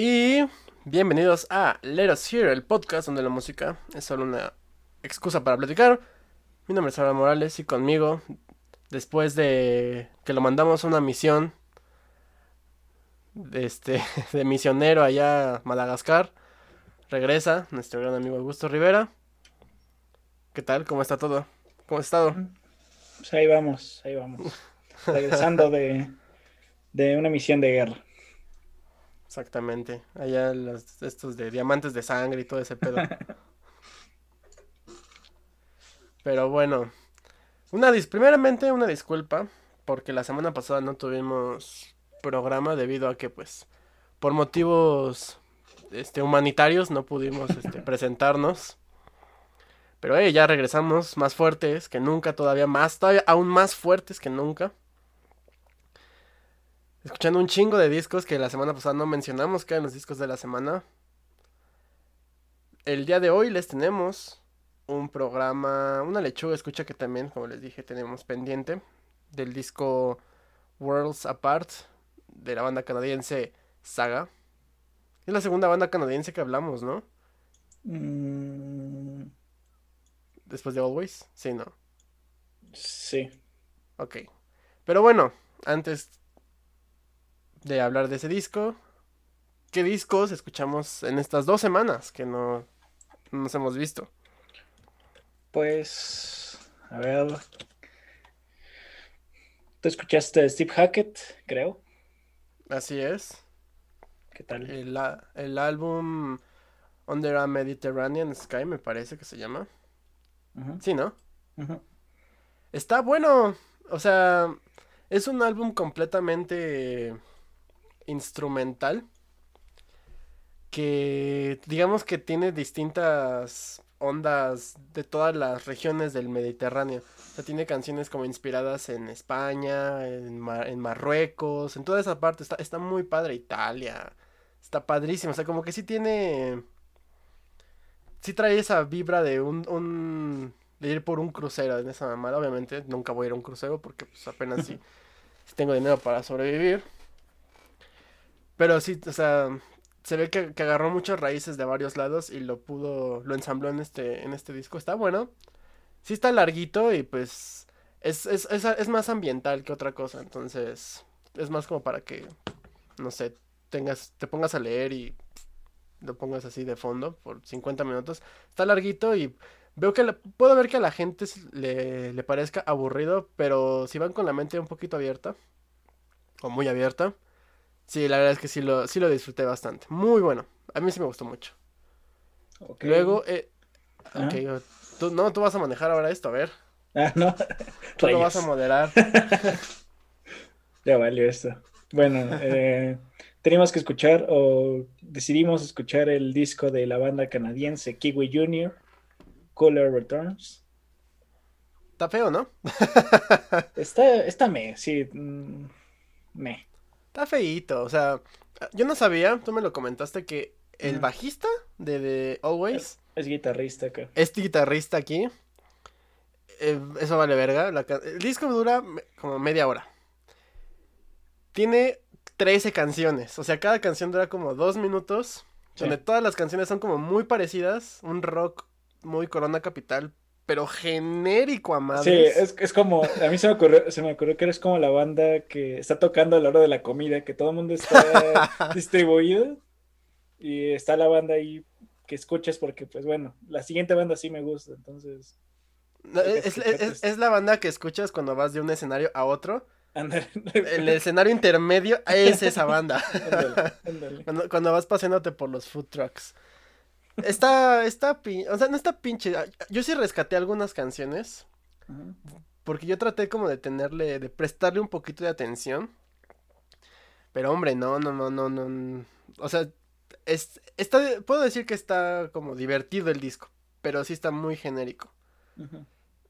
Y bienvenidos a Let Us Hear, el podcast donde la música es solo una excusa para platicar. Mi nombre es Abraham Morales y conmigo, después de que lo mandamos a una misión de, este, de misionero allá a Madagascar, regresa nuestro gran amigo Augusto Rivera. ¿Qué tal? ¿Cómo está todo? ¿Cómo has estado? Pues ahí vamos, ahí vamos. Regresando de, de una misión de guerra. Exactamente. Allá los, estos de diamantes de sangre y todo ese pedo. Pero bueno. Una dis primeramente una disculpa. Porque la semana pasada no tuvimos programa debido a que pues. Por motivos este, humanitarios no pudimos este, presentarnos. Pero eh, ya regresamos más fuertes que nunca, todavía más, todavía aún más fuertes que nunca escuchando un chingo de discos que la semana pasada no mencionamos, que eran los discos de la semana. El día de hoy les tenemos un programa, una lechuga escucha que también, como les dije, tenemos pendiente del disco Worlds Apart de la banda canadiense Saga. Es la segunda banda canadiense que hablamos, ¿no? Mm, Después de Always, sí, ¿no? sí. Ok. Pero bueno, antes de hablar de ese disco. ¿Qué discos escuchamos en estas dos semanas que no, no nos hemos visto? Pues, a ver. Tú escuchaste Steve Hackett, creo. Así es. ¿Qué tal? El, el álbum Under a Mediterranean Sky me parece que se llama. Sí, ¿no? Está bueno. O sea, es un álbum completamente instrumental. Que digamos que tiene distintas ondas de todas las regiones del Mediterráneo. O sea, tiene canciones como inspiradas en España, en, Ma- en Marruecos, en toda esa parte. Está, está muy padre Italia. Está padrísimo. O sea, como que sí tiene... Sí trae esa vibra de un, un- de ir por un crucero en esa mamada. Obviamente nunca voy a ir a un crucero porque pues apenas sí, sí tengo dinero para sobrevivir. Pero sí, o sea, se ve que, agarró muchas raíces de varios lados y lo pudo, lo ensambló en este, en este disco. Está bueno. Sí está larguito y pues es, es, es, es más ambiental que otra cosa. Entonces, es más como para que, no sé, tengas, te pongas a leer y lo pongas así de fondo por 50 minutos. Está larguito y veo que puedo ver que a la gente le, le parezca aburrido, pero si van con la mente un poquito abierta, o muy abierta, sí, la verdad es que sí lo, sí lo disfruté bastante. Muy bueno. A mí sí me gustó mucho. Luego, eh, ok, tú, no, tú vas a manejar ahora esto, a ver. Ah, no. Tú lo vas a moderar. Ya valió esto. Bueno, eh, teníamos que escuchar o decidimos escuchar el disco de la banda canadiense Kiwi Jr., Cooler Returns. Está feo, ¿no? Está, está me, sí. mm, me. Está feíto, o sea, yo no sabía, tú me lo comentaste, que el bajista de, de Always Es guitarrista acá. este guitarrista aquí. eh, eso vale verga. la el disco dura como media hora. Tiene 13 canciones. O sea, cada canción dura como dos minutos. Sí. Donde todas las canciones son como muy parecidas. Un rock muy Corona Capital. Pero genérico a Sí, madres. es, es como, a mí se me ocurrió, se me ocurrió que eres como la banda que está tocando a la hora de la comida, que todo el mundo está distribuido y está la banda ahí que escuchas porque, pues bueno, la siguiente banda sí me gusta, entonces, No, es, es- escuchar es- la banda que escuchas cuando vas de un escenario a otro. ándale, El escenario intermedio es esa banda. ándale. Cuando, cuando vas paseándote por los food trucks. Está, está, pin- o sea, no está pinche. Yo sí rescaté algunas canciones. Porque yo traté como de tenerle, de prestarle un poquito de atención. Pero hombre, no, no, no, no, no. O sea, es, está, puedo decir que está como divertido el disco. Pero sí está muy genérico.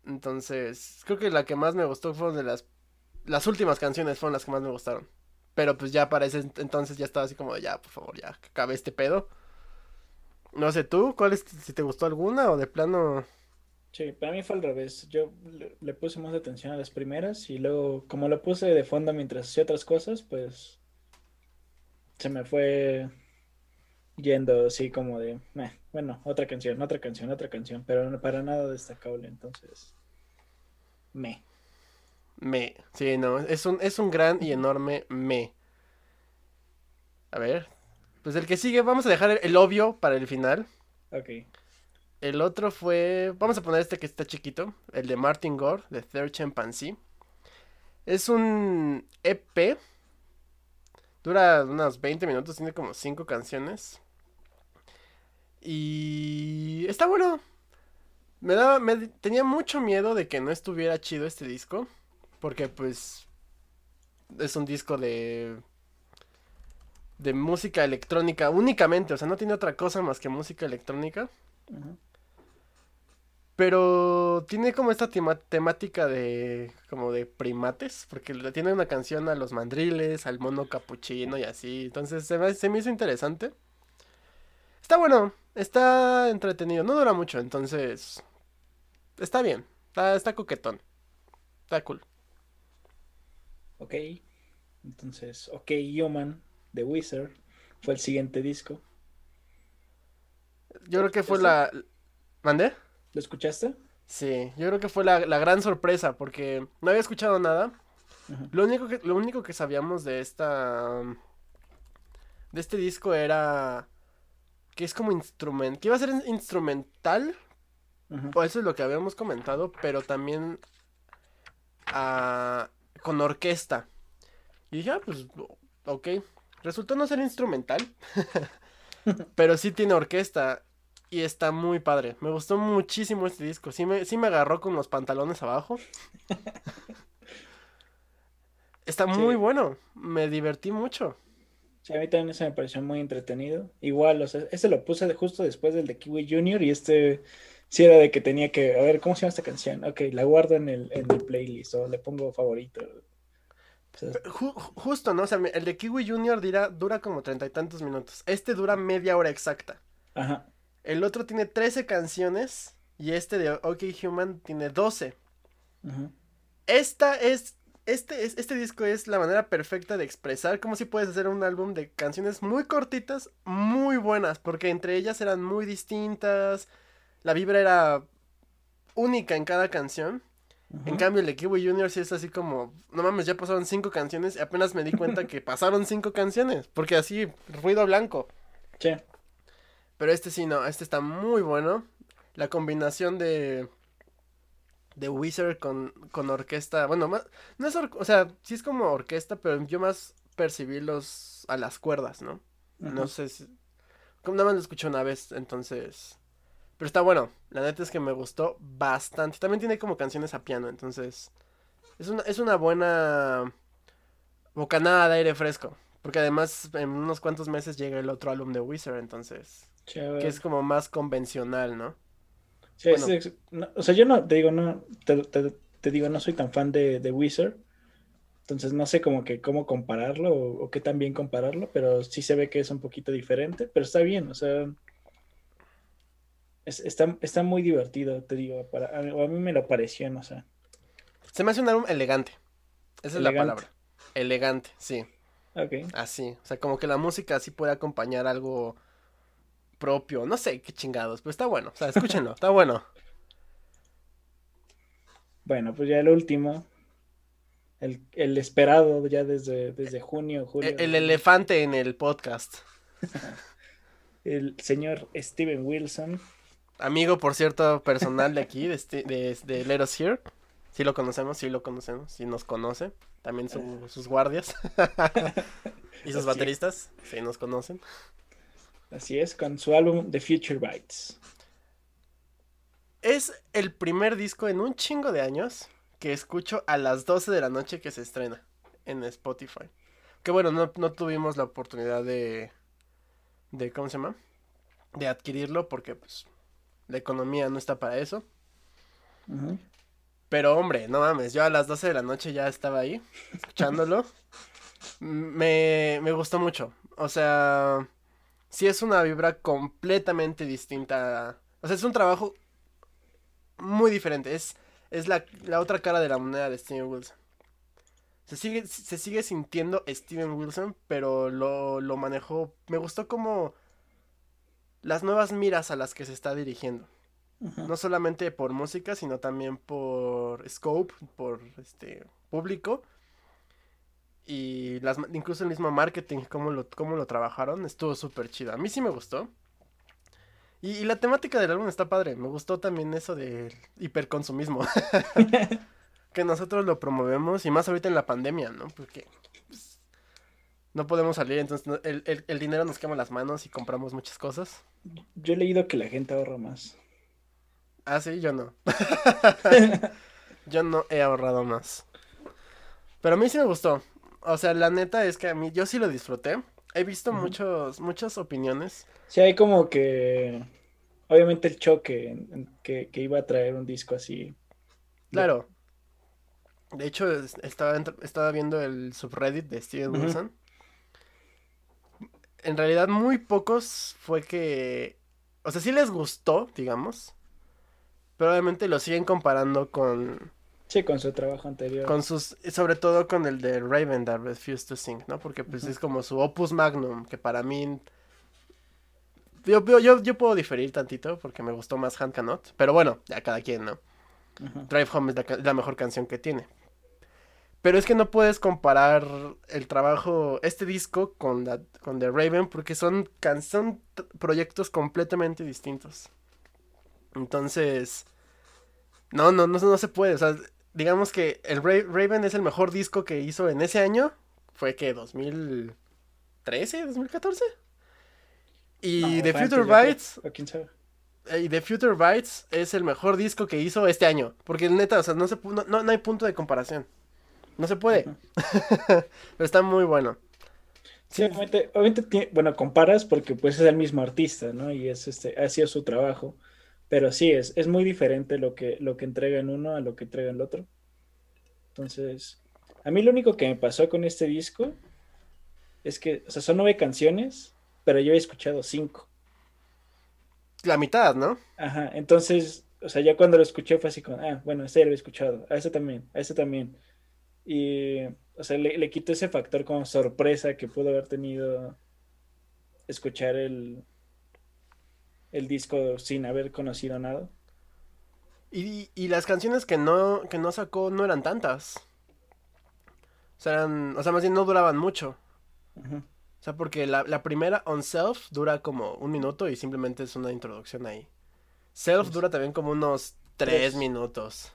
Entonces, creo que la que más me gustó fueron de las. Las últimas canciones fueron las que más me gustaron. Pero pues ya para ese ent- entonces ya estaba así como, de, ya, por favor, ya, acabe este pedo. No sé tú, ¿cuál es, si te gustó alguna o de plano... Sí, para mí fue al revés. Yo le, le puse más atención a las primeras y luego, como lo puse de fondo mientras hacía otras cosas, pues se me fue yendo así como de, bueno, otra canción, otra canción, otra canción, pero para nada destacable, entonces, me. Me, sí, no, es un, es un gran y enorme me. A ver, pues el que sigue, vamos a dejar el, obvio para el final. Ok. El otro fue, vamos a poner este que está chiquito, el de Martin Gore, de Third Chimpanzee. Es un EP. Dura unos 20 minutos, tiene como 5 canciones. Y está bueno. Me daba, me, tenía mucho miedo de que no estuviera chido este disco. Porque pues es un disco de de música electrónica únicamente, o sea, no tiene otra cosa más que música electrónica. Pero tiene como esta temática de como de primates, porque tiene una canción a los mandriles, al mono capuchino y así. Entonces se me, se me hizo interesante. Está bueno, está entretenido, no dura mucho, entonces está bien, está, está coquetón, está cool. Ok, entonces, ok, Human de Wizard fue el siguiente disco. Yo creo que fue la... ¿Mandé? ¿Lo escuchaste? Sí, yo creo que fue la, gran sorpresa porque no había escuchado nada. Lo único que lo único que sabíamos de esta de este disco era que es como instrumento, que iba a ser instrumental. O eso es lo que habíamos comentado, pero también ah, con orquesta. Y dije, ah, pues ok. Resultó no ser instrumental, pero sí tiene orquesta y está muy padre. Me gustó muchísimo este disco. Sí me, sí me agarró con los pantalones abajo. está muy bueno. Me divertí mucho. Sí, a mí también ese me pareció muy entretenido. Igual, o sea, ese lo puse justo después del de Kiwi Junior y este sí era de que tenía que, a ver, ¿cómo se llama esta canción? Ok, la guardo en el, en el playlist o le pongo favorito justo, ¿no? O sea, el de Kiwi Junior dura como treinta y tantos minutos. Este dura media hora exacta. Ajá. El otro tiene 13 canciones y este de OK Human tiene 12. Ajá. Esta es este, este disco es la manera perfecta de expresar cómo si puedes hacer un álbum de canciones muy cortitas, muy buenas, porque entre ellas eran muy distintas, la vibra era única en cada canción. En cambio, el de Kiwi Junior sí es así como, no mames, ya pasaron cinco canciones y apenas me di cuenta que pasaron cinco canciones, porque así, ruido blanco. Sí. Pero este sí, no, este está muy bueno. La combinación de de Wizard con, con orquesta, bueno, más, no es, o sea, sí es como orquesta, pero yo más percibí los a las cuerdas, ¿no? No sé si, como nada más lo escuché una vez, entonces pero está bueno. La neta es que me gustó bastante. También tiene como canciones a piano, entonces. Es una, es una buena bocanada de aire fresco. Porque además en unos cuantos meses llega el otro álbum de Wizard, entonces. Que es como más convencional, ¿no? Sí, o sea, yo no, te digo, no, te, digo, no soy tan fan de, de, Wizard. Entonces no sé como que cómo compararlo o, o qué tan bien compararlo, pero sí se ve que es un poquito diferente, pero está bien, o sea, está, muy divertido, te digo. Para, a, mí me lo pareció, no sé. Se me hace un álbum elegante. Esa es la palabra. Elegante, sí. Ok. Así. O sea, como que la música así puede acompañar algo propio. No sé qué chingados, pero está bueno. O sea, escúchenlo, está bueno. Bueno, pues ya el último. El, esperado ya desde, desde junio, julio. el elefante en el podcast. el señor Steven Wilson amigo, por cierto, personal de aquí, de, este, de, de Let Us Here. Sí lo conocemos, sí lo conocemos, sí nos conoce. También sus guardias y sus bateristas, sí nos conocen. Así es, con su álbum The Future Bites. Es el primer disco en un chingo de años que escucho a las 12 de la noche que se estrena en Spotify. Que bueno, no, no tuvimos la oportunidad de, de, ¿cómo se llama? De adquirirlo porque pues la economía no está para eso. Pero hombre, no mames, yo a las 12 de la noche ya estaba ahí, escuchándolo. me, me gustó mucho. O sea, sí es una vibra completamente distinta. O sea, es un trabajo muy diferente. Es, es la, la otra cara de la moneda de Steven Wilson. Se sigue, se sigue sintiendo Steven Wilson, pero lo, lo manejó. Me gustó como las nuevas miras a las que se está dirigiendo. No solamente por música, sino también por scope, por este público. Y las, incluso el mismo marketing, cómo lo, cómo lo trabajaron, estuvo súper chido. A mí sí me gustó. Y, la temática del álbum está padre. Me gustó también eso del hiperconsumismo. que nosotros lo promovemos y más ahorita en la pandemia, ¿no? Porque no podemos salir, entonces el, el, el, dinero nos quema las manos y compramos muchas cosas. Yo he leído que la gente ahorra más. Ah, sí, yo no. yo no he ahorrado más. Pero a mí sí me gustó. O sea, la neta es que a mí yo sí lo disfruté. He visto muchos, muchas opiniones. Sí, hay como que. Obviamente el choque que, iba a traer un disco así. Claro. De hecho, estaba, estaba viendo el subreddit de Steven Wilson. En realidad, muy pocos fue que. O sea, sí les gustó, digamos. Pero obviamente lo siguen comparando con... Sí, con su trabajo anterior. Con sus, sobre todo con el de Raven that Refused to Sing, ¿no? Porque pues es como su opus magnum, que para mí... Yo, yo, yo, puedo diferir tantito porque me gustó más Hand Cannot, pero bueno, ya cada quien, ¿no? Drive Home es la, mejor canción que tiene. Pero es que no puedes comparar el trabajo, este disco con, la, con The Raven porque son, son proyectos completamente distintos. Entonces, no, no, no, no se puede. O sea, digamos que el Raven es el mejor disco que hizo en ese año. Fue que 2013, 2014. Y The Future Bites. Y The Future Bites es el mejor disco que hizo este año. Porque neta, o sea, no, se, no, no hay punto de comparación. No se puede. Pero está muy bueno. Sí, obviamente, obviamente bueno, comparas porque pues es el mismo artista, ¿no? Y es este, ha sido su trabajo. Pero sí, es, es muy diferente lo que, lo que entrega en uno a lo que entrega en el otro. Entonces, a mí lo único que me pasó con este disco es que, o sea, son nueve canciones, pero yo he escuchado cinco. La mitad, ¿no? Ajá, entonces, o sea, ya cuando lo escuché fue así como, ah, bueno, este ya lo he escuchado, a ese también, a ese también. Y, o sea, le, le quito ese factor como sorpresa que pudo haber tenido escuchar el, el disco sin haber conocido nada. Y, y las canciones que no, que no sacó no eran tantas. O sea, eran, o sea, más bien no duraban mucho. O sea, porque la, la, primera, On Self, dura como un minuto y simplemente es una introducción ahí. Self pues dura también como unos tres, minutos.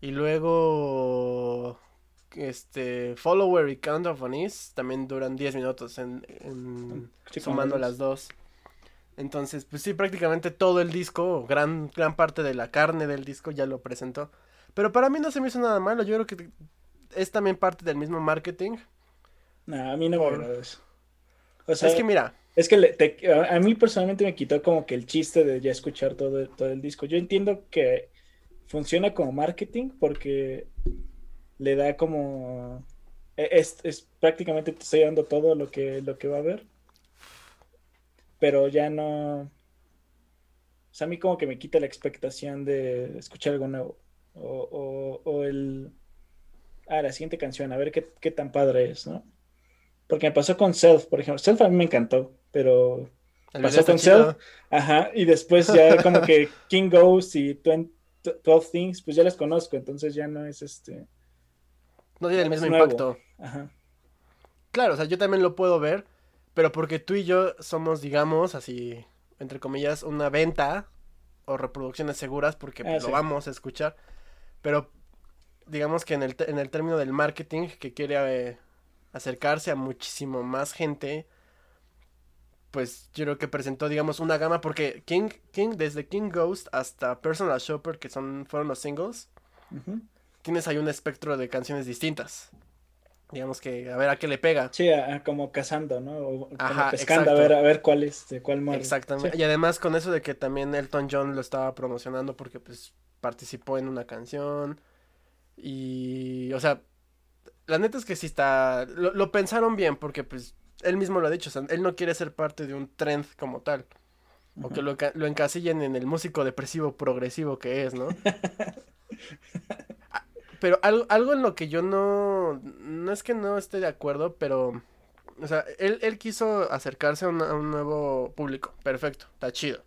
Y luego, este, Follower y Count of Is también duran 10 minutos en, en sumando las dos. Entonces, pues sí, prácticamente todo el disco, gran, gran parte de la carne del disco ya lo presentó. Pero para mí no se me hizo nada malo, yo creo que es también parte del mismo marketing. No, a mí no me eso. O sea, es que mira. Es que a, mí personalmente me quitó como que el chiste de ya escuchar todo, todo el disco. Yo entiendo que funciona como marketing porque le da como... E, es, es prácticamente te estoy dando todo lo que, lo que va a haber pero ya no... O sea, a mí como que me quita la expectación de escuchar algo nuevo. O, o, el... Ah, la siguiente canción, a ver qué, qué, tan padre es, ¿no? Porque me pasó con Self, por ejemplo. Self a mí me encantó, pero pasó con Self. Ajá, y después ya como que King Ghost y 12 Things, pues ya las conozco, entonces ya no es este... No tiene el mismo impacto. Ajá. Claro, o sea, yo también lo puedo ver, pero porque tú y yo somos, digamos, así, entre comillas, una venta o reproducciones seguras porque pues, ah, lo vamos a escuchar. Pero digamos que en el, en el término del marketing que quiere eh, acercarse a muchísimo más gente, pues yo creo que presentó, digamos, una gama porque King, King desde King Ghost hasta Personal Shopper, que son, fueron los singles, tienes ahí un espectro de canciones distintas digamos que a ver a qué le pega. Sí, como cazando, ¿no? O Ajá, pescando a ver, a ver cuál es, de cuál muere. Exactamente. Y además con eso de que también Elton John lo estaba promocionando porque pues participó en una canción. Y, o sea, la neta es que sí está, lo, pensaron bien porque pues él mismo lo ha dicho, o sea, él no quiere ser parte de un trend como tal. O que lo, lo encasillen en el músico depresivo progresivo que es, ¿no? pero algo, algo en lo que yo no, no es que no esté de acuerdo, pero O sea, él, él quiso acercarse a, un- a un nuevo público. Perfecto, está chido.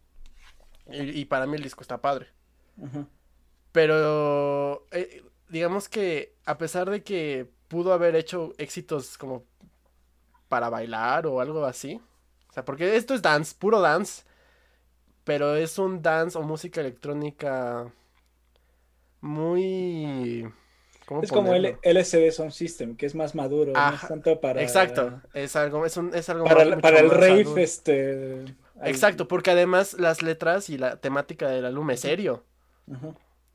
Y, y para mí el disco está padre. Pero eh, digamos que a pesar de que pudo haber hecho éxitos como para bailar o algo así. O sea, porque esto es dance, puro dance. Pero es un dance o música electrónica muy... ¿Cómo Es como el LCD Sound System, que es más maduro, no Ajá, es tanto para... Exacto, es algo, es un, es algo Para, más- para el rave, este... Exacto, porque además las letras y la temática del álbum es serio.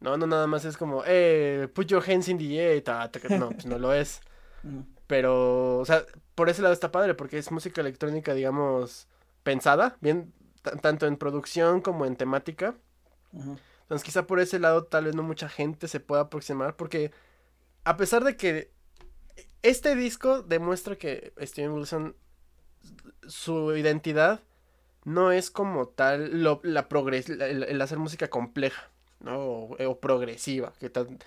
No, no nada más es como, eh, put your hands in the air, ta, ta, no, pues no lo es. Pero, o sea, por ese lado está padre, porque es música electrónica, digamos, pensada, bien, ta- tanto en producción como en temática. Entonces, quizá por ese lado tal vez no mucha gente se pueda aproximar, porque a pesar de que este disco demuestra que Steven Wilson, su identidad no es como tal lo- la progres el, el hacer música compleja, ¿no? O, o progresiva. Que tan-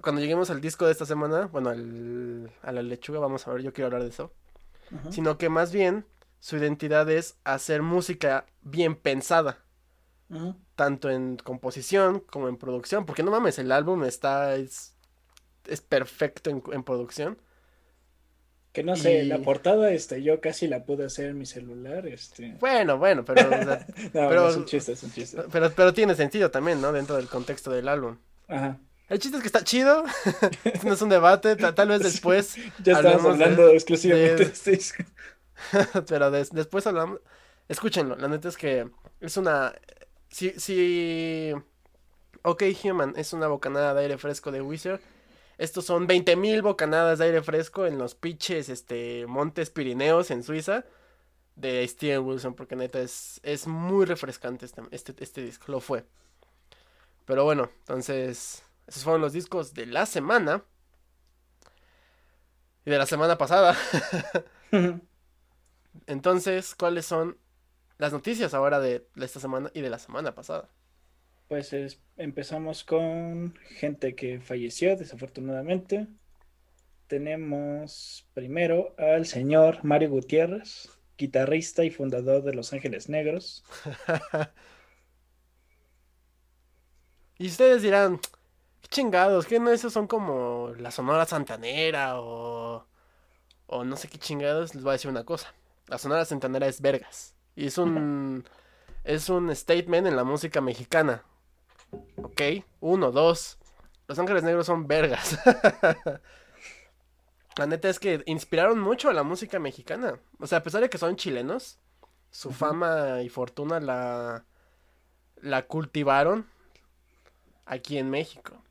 cuando lleguemos al disco de esta semana, bueno, al- a la lechuga, vamos a ver, yo quiero hablar de eso. Sino que más bien su identidad es hacer música bien pensada tanto en composición como en producción, porque no mames, el álbum está, es, es perfecto en, en producción. Que no sé, Y- la portada, este, yo casi la pude hacer en mi celular, este... Bueno, bueno, pero, o sea, No, Pero- no, es un chiste, es un chiste. pero, pero tiene sentido también, ¿no? Dentro del contexto del álbum. Ajá. El chiste es que está chido, no es un debate, ta- tal vez después, Ya estamos de- hablando exclusivamente de- de este disco. pero des- después hablamos, escúchenlo, la neta es que es una, si, si, OK Human es una bocanada de aire fresco de Wizard, estos son 20.000 bocanadas de aire fresco en los pinches, este, Montes Pirineos en Suiza de Steven Wilson, porque neta es, es muy refrescante este, este, este disco, lo fue. Pero bueno, entonces, esos fueron los discos de la semana. Y de la semana pasada. Entonces, ¿cuáles son las noticias ahora de esta semana y de la semana pasada? Pues es- empezamos con gente que falleció, desafortunadamente. Tenemos primero al señor Mario Gutiérrez, guitarrista y fundador de Los Ángeles Negros. Y ustedes dirán, qué chingados, que no esos son como la Sonora Santanera o o no sé qué chingados, les voy a decir una cosa. La Sonora Santanera es vergas y es un es un statement en la música mexicana. ¿Ok? Uno, dos. Los Ángeles Negros son vergas. La neta es que inspiraron mucho a la música mexicana. O sea, a pesar de que son chilenos, su fama y fortuna la, la cultivaron aquí en México.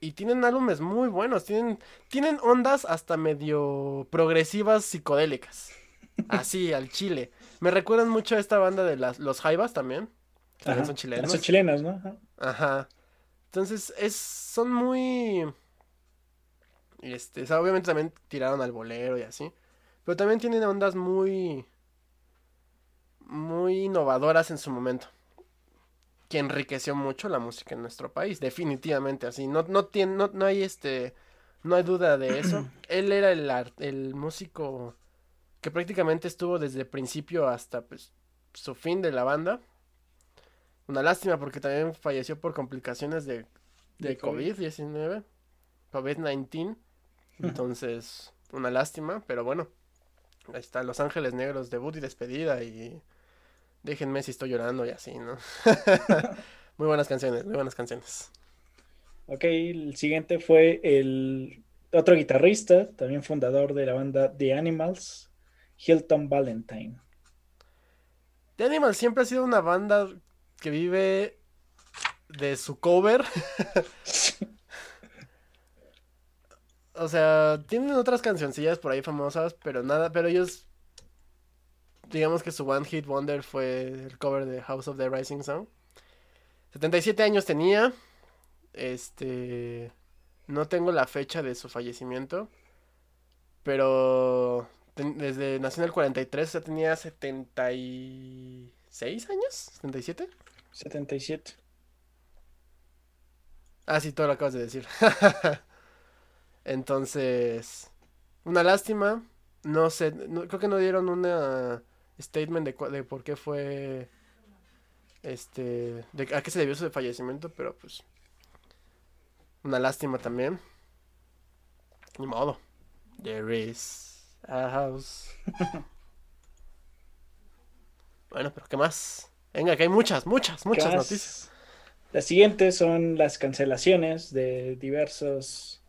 Y tienen álbumes muy buenos. Tienen, tienen ondas hasta medio progresivas psicodélicas. Así, al chile. Me recuerdan mucho a esta banda de las, los Jaivas también. También Ajá. son chilenos. Son chilenos, ¿no? Ajá. Ajá. Entonces, es, son muy... Este, o sea, obviamente también tiraron al bolero y así. Pero también tienen ondas muy... Muy innovadoras en su momento. Que enriqueció mucho la música en nuestro país. Definitivamente así. No, no, tiene, no, no hay este... No hay duda de eso. Él era el, el músico que prácticamente estuvo desde el principio hasta pues, su fin de la banda. Una lástima porque también falleció por complicaciones de, de De COVID. COVID-19, COVID-19. Entonces, una lástima, pero bueno. Ahí está Los Ángeles Negros, debut y despedida y déjenme si estoy llorando y así, ¿no? muy buenas canciones, muy buenas canciones. Ok, el siguiente fue el otro guitarrista, también fundador de la banda The Animals, Hilton Valentine. The Animals siempre ha sido una banda que vive de su cover. O sea, tienen otras cancioncillas por ahí famosas, pero nada, pero ellos, digamos que su One Hit Wonder fue el cover de House of the Rising Sun. 77 años tenía, este, no tengo la fecha de su fallecimiento, pero desde nació en el 43, o sea, tenía 76 años, 77. 77. Ah, sí, todo lo acabas de decir. Entonces, una lástima. no sé, creo que no dieron una statement de, de por qué fue, este, de a qué se debió su fallecimiento, pero pues, una lástima también. Ni modo. There is a house. bueno, pero ¿qué más? Venga, que hay muchas, muchas, muchas noticias. Las siguientes son las cancelaciones de diversos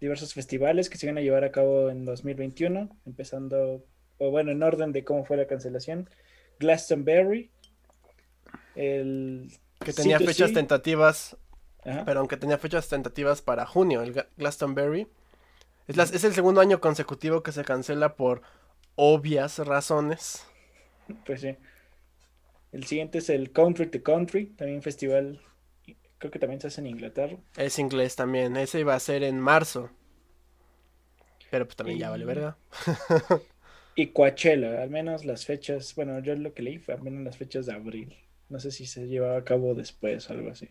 diversos festivales que se van a llevar a cabo en 2021, empezando, o bueno, en orden de cómo fue la cancelación. Glastonbury, el que tenía fechas tentativas, pero aunque tenía fechas tentativas para junio, el Glastonbury. Es, es el segundo año consecutivo que se cancela por obvias razones. Pues sí. El siguiente es el Country to Country, también festival, creo que también se hace en Inglaterra. Es inglés también, ese iba a ser en marzo. Pero pues también ya vale verga. y Coachella, al menos las fechas, bueno, yo lo que leí fue al menos las fechas de abril. No sé si se llevaba a cabo después o algo así.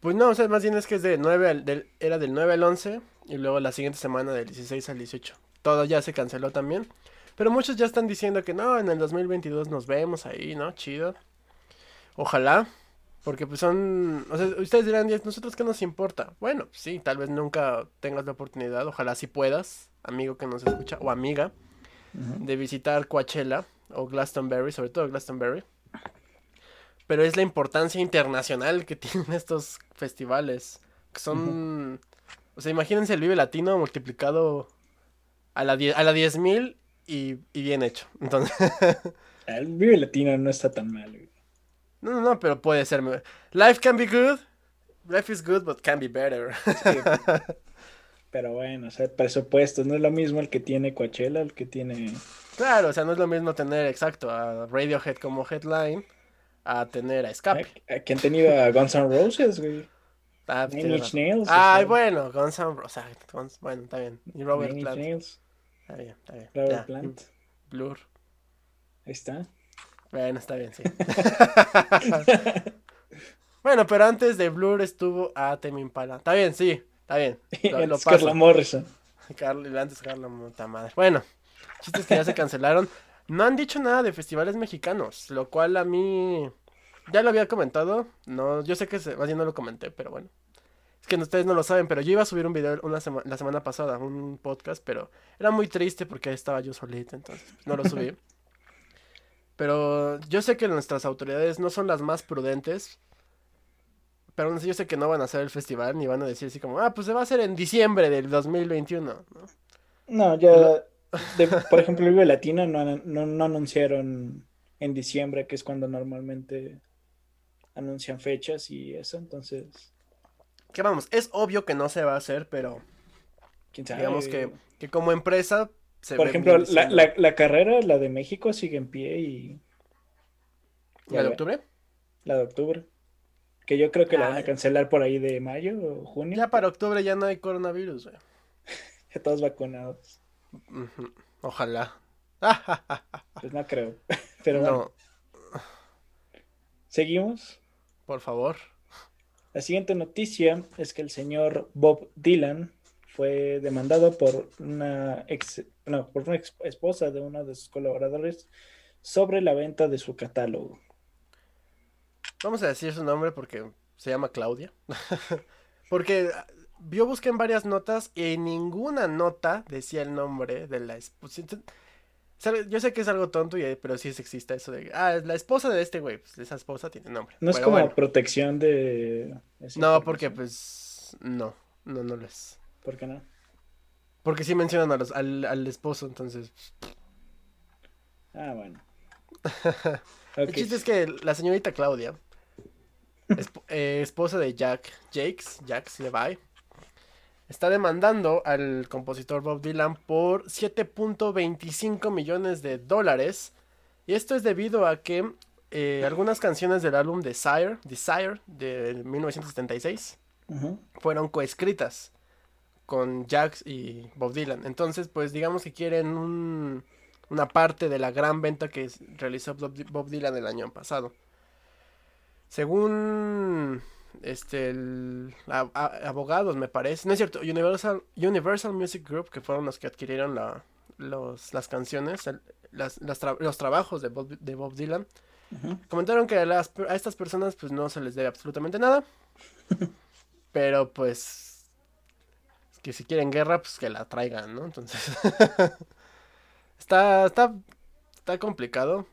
Pues no, o sea, más bien es que es de 9 al, era del 9 al 11 y luego la siguiente semana del 16 al 18. Todo ya se canceló también. Pero muchos ya están diciendo que no, en el 2022 nos vemos ahí, ¿no? Chido. Ojalá. Porque pues son... O sea, ustedes dirán, ¿nosotros qué nos importa? Bueno, pues sí, tal vez nunca tengas la oportunidad. Ojalá si puedas, amigo que nos escucha, o amiga, de visitar Coachella o Glastonbury, sobre todo Glastonbury. Pero es la importancia internacional que tienen estos festivales. Que son... O sea, imagínense el Vive Latino multiplicado a la, a la 10.000 y, bien hecho. Entonces. El Vive Latino no está tan mal, No, no, no, pero puede ser. Life can be good. Life is good, but can be better. pero bueno, o sea, presupuestos. No es lo mismo el que tiene Coachella, el que tiene. Claro, o sea, no es lo mismo tener, exacto, a Radiohead como headline a tener a Escape. ¿A, quién han tenido a Guns N' Roses, güey? Ah, Nails. Ay, bueno, Guns N' Roses. Bueno, está bien. Y Robert Nails. Está bien, está bien. Robert Plant. Blur. Ahí está. Bueno, está bien, sí. bueno, pero antes de Blur estuvo a Temi Impala. Está bien, sí, está bien. Lo, lo Carla Morrison. Carla, antes Carla Monta madre. Bueno, chistes que ya se cancelaron. No han dicho nada de festivales mexicanos, lo cual a mí ya lo había comentado. No, yo sé que se, más bien no lo comenté, pero bueno que ustedes no lo saben, pero yo iba a subir un video una la semana pasada, un podcast, pero era muy triste porque estaba yo solito, entonces no lo subí. pero yo sé que nuestras autoridades no son las más prudentes, pero yo sé que no van a hacer el festival ni van a decir así como, ah, pues se va a hacer en diciembre del 2021, ¿no? No, ya, por ejemplo, el Vive Latino no, no, no anunciaron en diciembre, que es cuando normalmente anuncian fechas y eso, entonces que vamos, es obvio que no se va a hacer, pero digamos que, que como empresa se Por ejemplo, la, la, la, carrera, la de México, sigue en pie y... ¿La de octubre? La de octubre. Que yo creo que la van a cancelar por ahí de mayo o junio. Ya para octubre ya no hay coronavirus, güey. ya todos vacunados. Ojalá. pues no creo. Pero no. ¿Seguimos? Por favor. La siguiente noticia es que el señor Bob Dylan fue demandado por una ex, por una esposa de uno de sus colaboradores sobre la venta de su catálogo. Vamos a decir su nombre porque se llama Claudia. porque yo busqué en varias notas y en ninguna nota decía el nombre de la esposa. Yo sé que es algo tonto, pero sí existe eso de. Ah, la esposa de este güey. Pues esa esposa tiene nombre. No es como protección de. No, porque pues. No, no, no lo es. ¿Por qué no? Porque sí mencionan a los, al, esposo, entonces. Ah, bueno. El chiste es que la señorita Claudia, eh, esposa de Jack Jakes, Jax Levi, está demandando al compositor Bob Dylan por 7.25 millones de dólares. Y esto es debido a que eh, algunas canciones del álbum Desire, Desire de 1976 fueron coescritas con Jax y Bob Dylan. Entonces, pues digamos que quieren una parte de la gran venta que realizó Bob Dylan el año pasado. Según este, el, abogados, me parece. No es cierto, Universal, Universal Music Group, que fueron los que adquirieron la, los, las canciones, las, los trabajos de Bob, de Bob Dylan, comentaron que a, las, a estas personas pues no se les debe absolutamente nada. pero pues que si quieren guerra, pues que la traigan, ¿no? Entonces está, está, está complicado.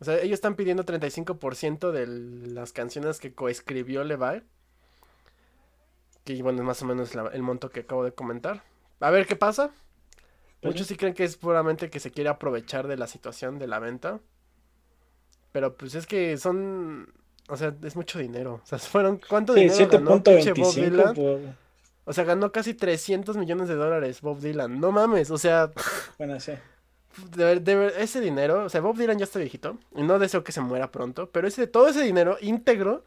O sea, ellos están pidiendo 35% de las canciones que coescribió Levi. Que bueno, es más o menos el monto que acabo de comentar. A ver qué pasa. Muchos sí creen que es puramente que se quiere aprovechar de la situación de la venta. Pero pues es que son. O sea, es mucho dinero. O sea, fueron. ¿Cuánto dinero ganó Bob Dylan? O sea, ganó casi 300 millones de dólares Bob Dylan. No mames, o sea. Bueno, sí de, ese dinero, o sea, Bob Dylan ya está viejito y no deseo que se muera pronto, pero ese, todo ese dinero íntegro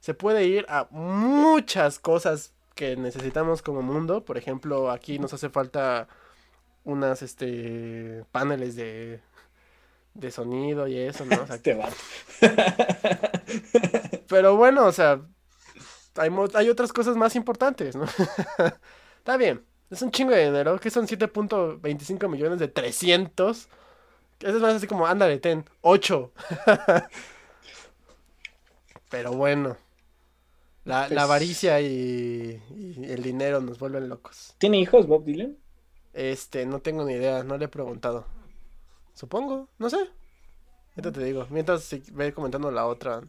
se puede ir a muchas cosas que necesitamos como mundo. Por ejemplo, aquí nos hace falta unas este paneles de, de sonido y eso, ¿no? O sea, este pero bueno, o sea, hay, hay otras cosas más importantes, ¿no? Está bien. Es un chingo de dinero, que son 7.25 millones de 300. Eso es más así como, ándale, ten, 8. Pero bueno. La, pues avaricia y, el dinero nos vuelven locos. ¿Tiene hijos Bob Dylan? Este, no tengo ni idea, no le he preguntado. Supongo, no sé. Esto te digo. Mientras ve comentando la otra,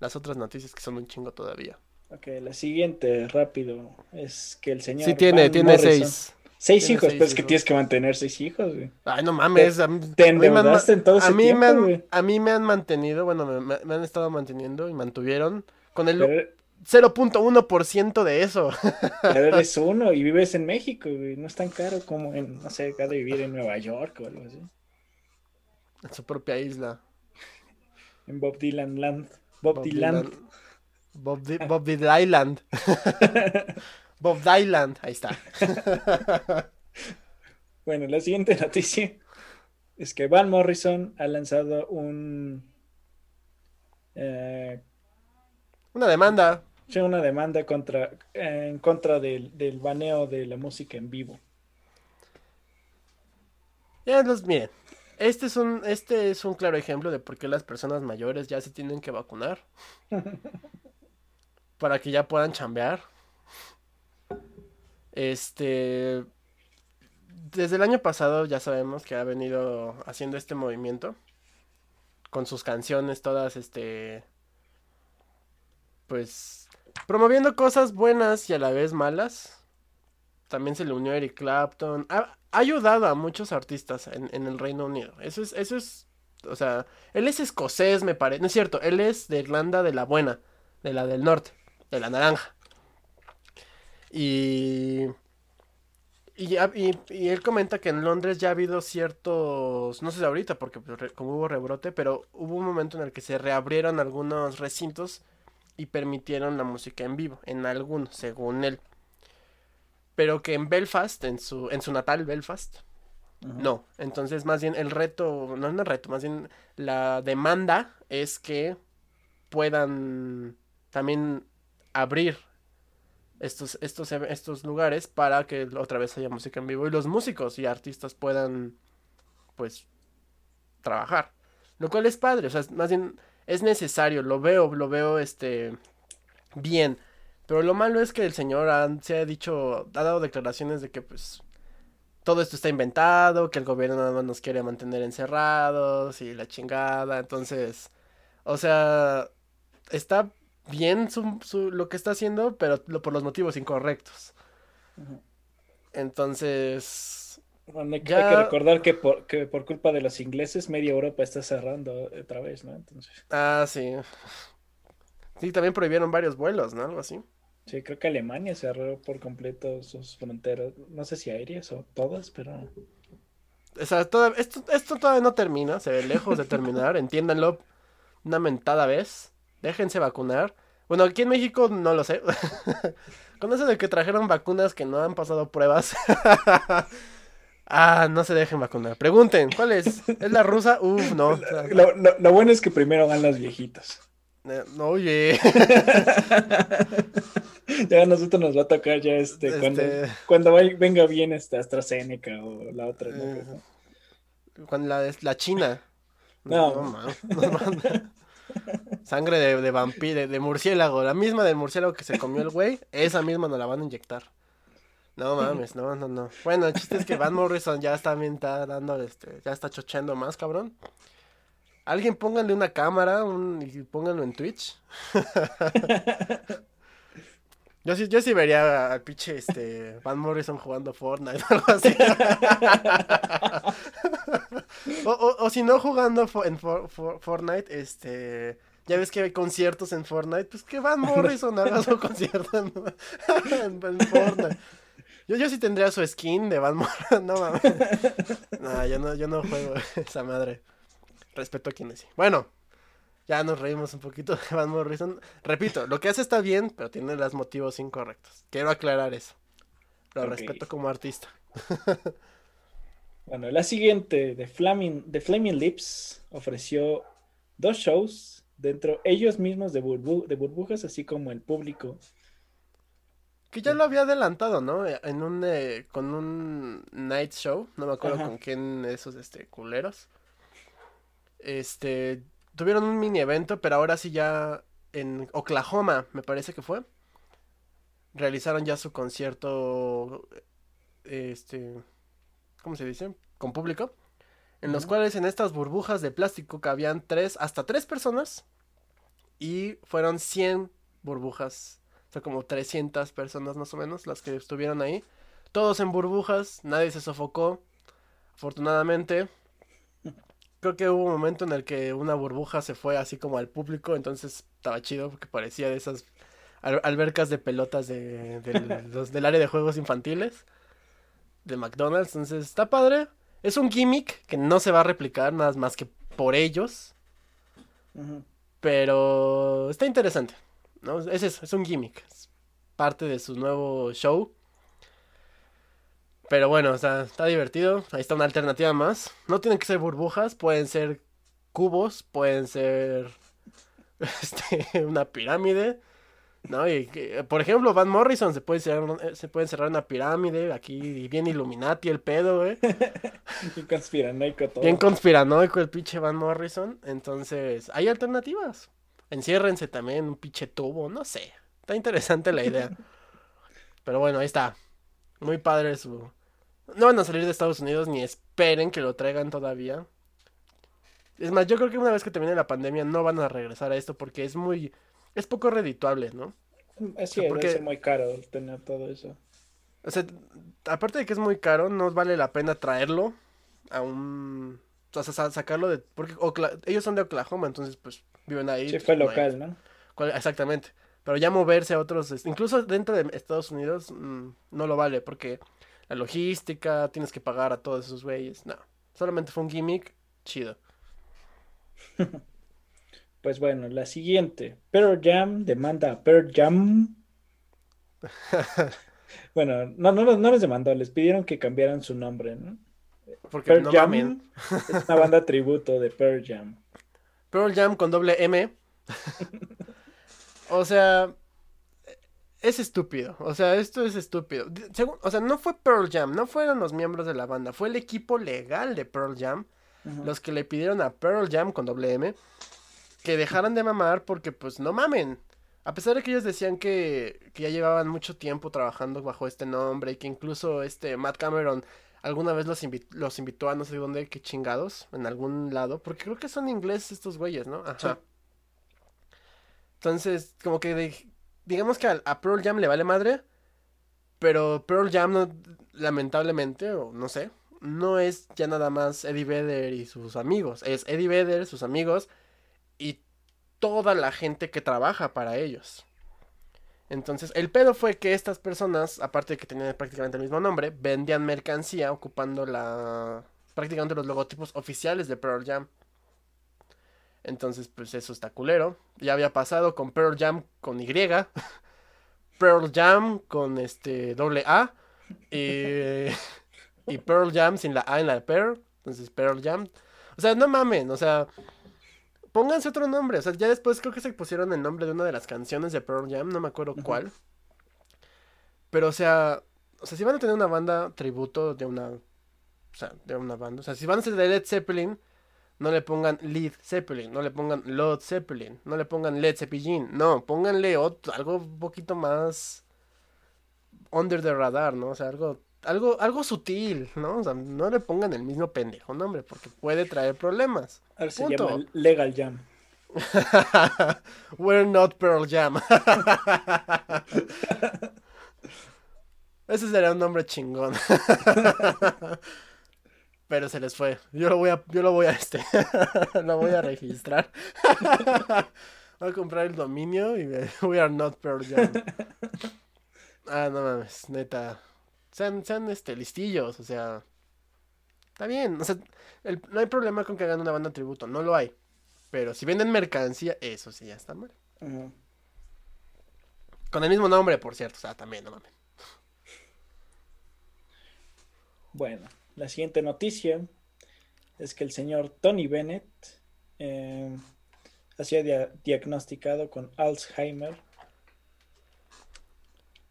las otras noticias que son un chingo todavía. Ok, la siguiente, rápido, es que el señor. Sí, tiene, tiene seis. Seis hijos, pero es que tienes que mantener seis hijos, güey. Ay, no mames. Te, a mí, te endeudaste en todo ese a mí tiempo, me han, A mí me han mantenido, bueno, me, han estado manteniendo y mantuvieron con el 0.1% de eso. Pero eres uno y vives en México, güey. No es tan caro como en, no sé, acá de vivir en Nueva York o algo así. En su propia isla. En Bob Dylan Land. Bob, Dylan. Bob, Bob Dylan. Bob Dylan, ahí está. bueno, la siguiente noticia es que Van Morrison ha lanzado un. Eh, una demanda. Sí, una demanda contra, en contra del, del, baneo de la música en vivo. Ya los, miren, este es un, este es un claro ejemplo de por qué las personas mayores ya se tienen que vacunar. para que ya puedan chambear. Este. Desde el año pasado ya sabemos que ha venido haciendo este movimiento. Con sus canciones todas, este. Pues. Promoviendo cosas buenas y a la vez malas. También se le unió Eric Clapton. Ha, ayudado a muchos artistas en, en, el Reino Unido. Eso es, eso es. O sea, él es escocés, me parece. No es cierto, él es de Irlanda de la buena, de la del norte de la naranja. Y, y, y, él comenta que en Londres ya ha habido ciertos, no sé si ahorita, porque pues, como hubo rebrote, pero hubo un momento en el que se reabrieron algunos recintos y permitieron la música en vivo, en algunos, según él. Pero que en Belfast, en su, en su natal Belfast, no. Entonces, más bien el reto, no es el reto, más bien la demanda es que puedan también abrir estos, estos, estos lugares para que otra vez haya música en vivo y los músicos y artistas puedan, pues, trabajar. Lo cual es padre, o sea, más bien es necesario, lo veo, lo veo, este, bien. Pero lo malo es que el señor se ha dicho, ha dado declaraciones de que, pues, todo esto está inventado, que el gobierno nada más nos quiere mantener encerrados y la chingada. Entonces, o sea, está bien su, lo que está haciendo, pero por los motivos incorrectos. Entonces... hay, que recordar que por, que por culpa de los ingleses media Europa está cerrando otra vez, ¿no? Entonces... Ah, sí. Sí, también prohibieron varios vuelos, ¿no? Algo así. Sí, creo que Alemania cerró por completo sus fronteras, no sé si aéreas o todas, pero... O sea, esto, esto todavía no termina, se ve lejos de terminar, entiéndanlo una mentada vez déjense vacunar. Bueno, aquí en México no lo sé. Con eso de que trajeron vacunas que no han pasado pruebas. ah, no se dejen vacunar. Pregunten, ¿cuál es? ¿Es la rusa? Uf, no. Lo, bueno es que primero van las viejitas. Eh, oye. ya a nosotros nos va a tocar ya este, cuando, Este- cuando venga bien esta AstraZeneca o la otra. ¿no? Eh, Con la, la china. No. mames, no mames. Sangre de, de vampiro, de murciélago. La misma del murciélago que se comió el güey. Esa misma nos la van a inyectar. No mames, no, no, no. Bueno, el chiste es que Van Morrison ya también está dando, este, ya está chocheando más, cabrón. Alguien pónganle una cámara y pónganlo en Twitch. Yo sí, yo sí vería al pinche este Van Morrison jugando Fortnite o algo así. o, o- o si no jugando en For- For- Fortnite, este ya ves que hay conciertos en Fortnite, pues que Van Morrison haga su concierto en, en- en Fortnite. Yo, yo sí tendría su skin de Van Morrison, no mames. No, yo no, yo no juego esa madre. Respeto a quienes sí. Bueno, ya nos reímos un poquito de Van Morrison. Repito, lo que hace está bien, pero tiene los motivos incorrectos. Quiero aclarar eso. Lo respeto como artista. Bueno, la siguiente, The Flaming, The Flaming Lips, ofreció dos shows dentro ellos mismos de, burbu- de burbujas, así como el público. Que ya lo había adelantado, ¿no? En un, eh, con un night show, no me acuerdo Ajá. con quién esos, este, culeros. Este, tuvieron un mini evento, pero ahora sí ya en Oklahoma, me parece que fue. Realizaron ya su concierto, este, ¿cómo se dice? Con público. En los cuales en estas burbujas de plástico cabían tres, hasta tres personas. Y fueron 100 burbujas. O sea, como 300 personas más o menos las que estuvieron ahí. Todos en burbujas, nadie se sofocó. Afortunadamente. Creo que hubo un momento en el que una burbuja se fue así como al público, entonces estaba chido porque parecía de esas al- albercas de pelotas de, los- del área de juegos infantiles de McDonald's. Entonces está padre. Es un gimmick que no se va a replicar nada más que por ellos. Pero está interesante, ¿no? Es eso, es un gimmick. Es parte de su nuevo show. Pero bueno, o sea, está divertido. Ahí está una alternativa más. No tienen que ser burbujas, pueden ser cubos, pueden ser este, una pirámide. ¿No? Y que, por ejemplo, Van Morrison se puede cerrar, se puede cerrar una pirámide, aquí bien Illuminati el pedo, güey. Bien conspiranoico todo. Bien conspiranoico el pinche Van Morrison. Entonces, hay alternativas. Enciérrense también un pinche tubo, no sé. Está interesante la idea. Pero bueno, ahí está. Muy padre su. No van a salir de Estados Unidos ni esperen que lo traigan todavía. Es más, yo creo que una vez que termine la pandemia no van a regresar a esto porque es muy. Es poco redituable, ¿no? Es que porque- ser muy caro tener todo eso. O sea, aparte de que es muy caro, no vale la pena traerlo a un... O sea, sa- sacarlo de... Porque ellos son de Oklahoma, entonces pues viven ahí. Sí, pues, fue no hay- local, ¿no? Exactamente. Pero ya moverse a otros... Incluso dentro de Estados Unidos mm, no lo vale porque la logística, tienes que pagar a todos esos güeyes. No, solamente fue un gimmick chido. Pues bueno, la siguiente. Pearl Jam demanda a Pearl Jam. Bueno, no, no, no les demandó, les pidieron que cambiaran su nombre, ¿no? Porque Pearl no Jam mamen. es una banda tributo de Pearl Jam. Pearl Jam con doble M. o sea, es estúpido. O sea, esto es estúpido. Según- o sea, no fue Pearl Jam, no fueron los miembros de la banda, fue el equipo legal de Pearl Jam los que le pidieron a Pearl Jam con doble M que dejaran de mamar porque pues no mamen. A pesar de que ellos decían que, que ya llevaban mucho tiempo trabajando bajo este nombre y que incluso este Matt Cameron alguna vez los, invi- los invitó a no sé dónde, qué chingados, en algún lado, porque creo que son ingleses estos güeyes, ¿no? Ajá. Entonces, como que de- digamos que a, a Pearl Jam le vale madre, pero Pearl Jam no- lamentablemente, o no sé, no es ya nada más Eddie Vedder y sus amigos, es Eddie Vedder, sus amigos y toda la gente que trabaja para ellos. Entonces, el pedo fue que estas personas, aparte de que tenían prácticamente el mismo nombre, vendían mercancía ocupando la prácticamente los logotipos oficiales de Pearl Jam. Entonces, pues eso está culero. Ya había pasado con Pearl Jam con Y, Pearl Jam con este doble A y, y Pearl Jam sin la A en la de Pearl. Entonces, Pearl Jam. O sea, no mamen, o sea, pónganse otro nombre. O sea, ya después creo que se pusieron el nombre de una de las canciones de Pearl Jam, no me acuerdo cuál. Pero, o sea, o sea, si van a tener una banda tributo de una, o sea, de una banda, o sea, si van a ser de Led Zeppelin, no le pongan Led Zeppelin, no le pongan Lord Zeppelin, no le pongan Led Zeppelin, no, pónganle otro, algo un poquito más under the radar, ¿no? O sea, algo, algo, algo sutil, ¿no? O sea, no le pongan el mismo pendejo nombre, porque puede traer problemas. Ahora se llama Legal Jam. We're not Pearl Jam. Ese sería un nombre chingón. Pero se les fue. Yo lo voy a, yo lo voy a este, lo voy a registrar. voy a comprar el dominio y me, we are not Pearl Jam. Ah, no mames, neta. Sean, sean este, listillos, o sea. Está bien, o sea, no hay problema con que hagan una banda tributo, no lo hay. Pero si venden mercancía, eso sí ya está mal. Con el mismo nombre, por cierto, o sea, también, no mames. Bueno, la siguiente noticia es que el señor Tony Bennett eh, ha sido diagnosticado con Alzheimer.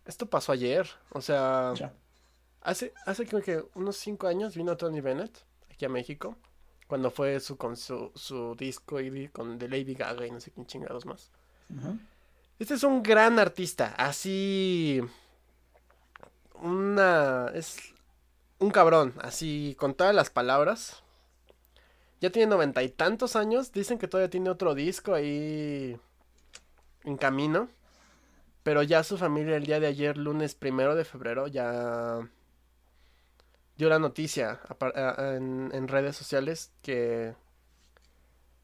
Esto pasó ayer, o sea, hace, hace creo que unos cinco años vino Tony Bennett aquí a México, cuando fue su, con su, su disco y con de Lady Gaga y no sé quién chingados más. Este es un gran artista, así una es un cabrón, así con todas las palabras. Ya tiene noventa y tantos años. Dicen que todavía tiene otro disco ahí en camino. Pero ya su familia el día de ayer, lunes primero de febrero, ya dio la noticia en, redes sociales que,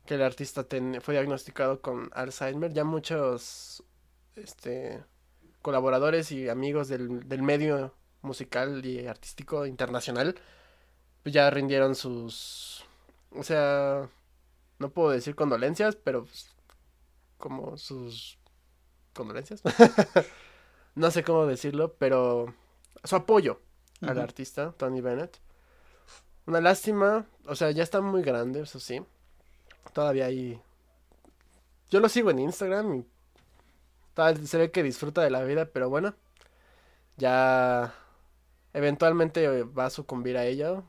que el artista fue diagnosticado con Alzheimer. Ya muchos este, colaboradores y amigos del, del medio musical y artístico internacional, pues ya rindieron sus, o sea, no puedo decir condolencias, pero pues, como sus condolencias. no sé cómo decirlo, pero su apoyo al artista, Tony Bennett. Una lástima, o sea, ya está muy grande, eso sí. Todavía hay... Yo lo sigo en Instagram y tal, se ve que disfruta de la vida, pero bueno, ya Eventualmente va a sucumbir a ella,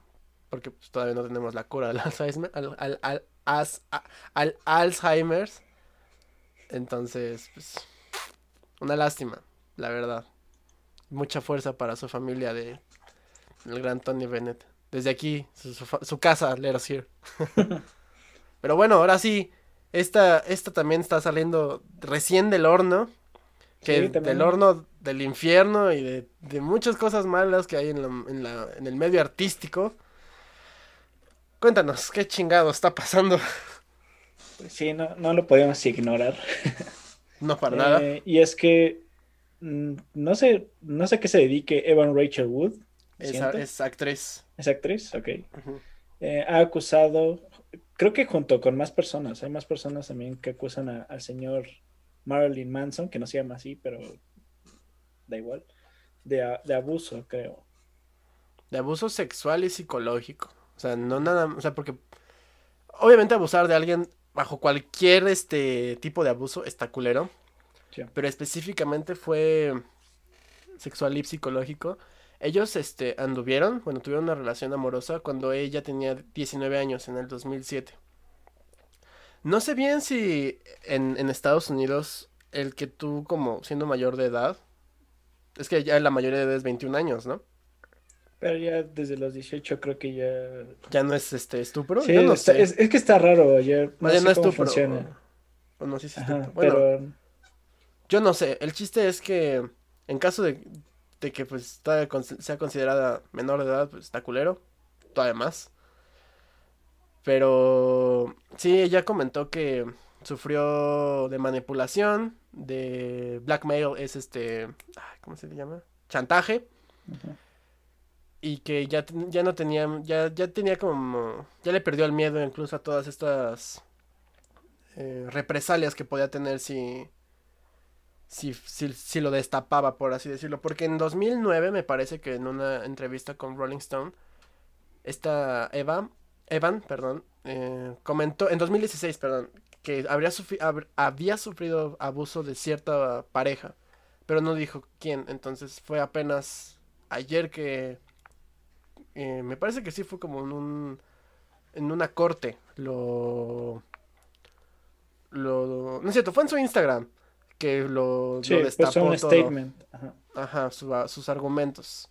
porque pues, todavía no tenemos la cura al Alzheimer. Al, al, al, Alzheimer's. Entonces, pues, una lástima, la verdad. Mucha fuerza para su familia de el gran Tony Bennett. Desde aquí, su, casa, let us hear. Pero bueno, ahora sí, esta, esta también está saliendo recién del horno. Que del horno del infierno y de, muchas cosas malas que hay en, en, el medio artístico. Cuéntanos, ¿qué chingado está pasando? Pues sí, no, no lo podemos ignorar. No para nada. Eh, y es que mm, no sé, no sé qué se dedique Evan Rachel Wood. Es, es actriz. Es actriz, ok. Eh, ha acusado, creo que junto con más personas, hay más personas también que acusan al señor Marilyn Manson, que no se llama así, pero da igual, de, abuso, creo. De abuso sexual y psicológico. O sea, no nada, o sea, porque obviamente abusar de alguien bajo cualquier este tipo de abuso está culero. Pero específicamente fue sexual y psicológico. Ellos este anduvieron, bueno, tuvieron una relación amorosa cuando ella tenía 19 años en el 2007. No sé bien si en, en Estados Unidos el que tú como siendo mayor de edad es que ya la mayoría de edad es 21 años, ¿no? Pero ya desde los 18 creo que ya... ¿Ya no es este estupro? Sí, Es, que está raro, ya no, sé cómo funciona. O, no sé si Bueno, pero... Yo no sé, el chiste es que en caso de, que pues sea considerada menor de edad, pues está culero, todavía más. Pero sí, ella comentó que sufrió de manipulación, de blackmail, es este, ¿cómo se le llama? Chantaje. Y que ya, ya no tenía, ya, ya tenía como, ya le perdió el miedo incluso a todas estas eh, represalias que podía tener si, si, si, si, lo destapaba, por así decirlo. Porque en 2009 me parece que en una entrevista con Rolling Stone, esta Eva, Evan, perdón, eh, comentó, en 2016, perdón, que habría había sufrido abuso de cierta pareja, pero no dijo quién. Entonces fue apenas ayer que eh, me parece que sí fue como en un en una corte lo lo no es cierto, fue en su Instagram que lo, sí, lo destapó un statement. Ajá, sus argumentos.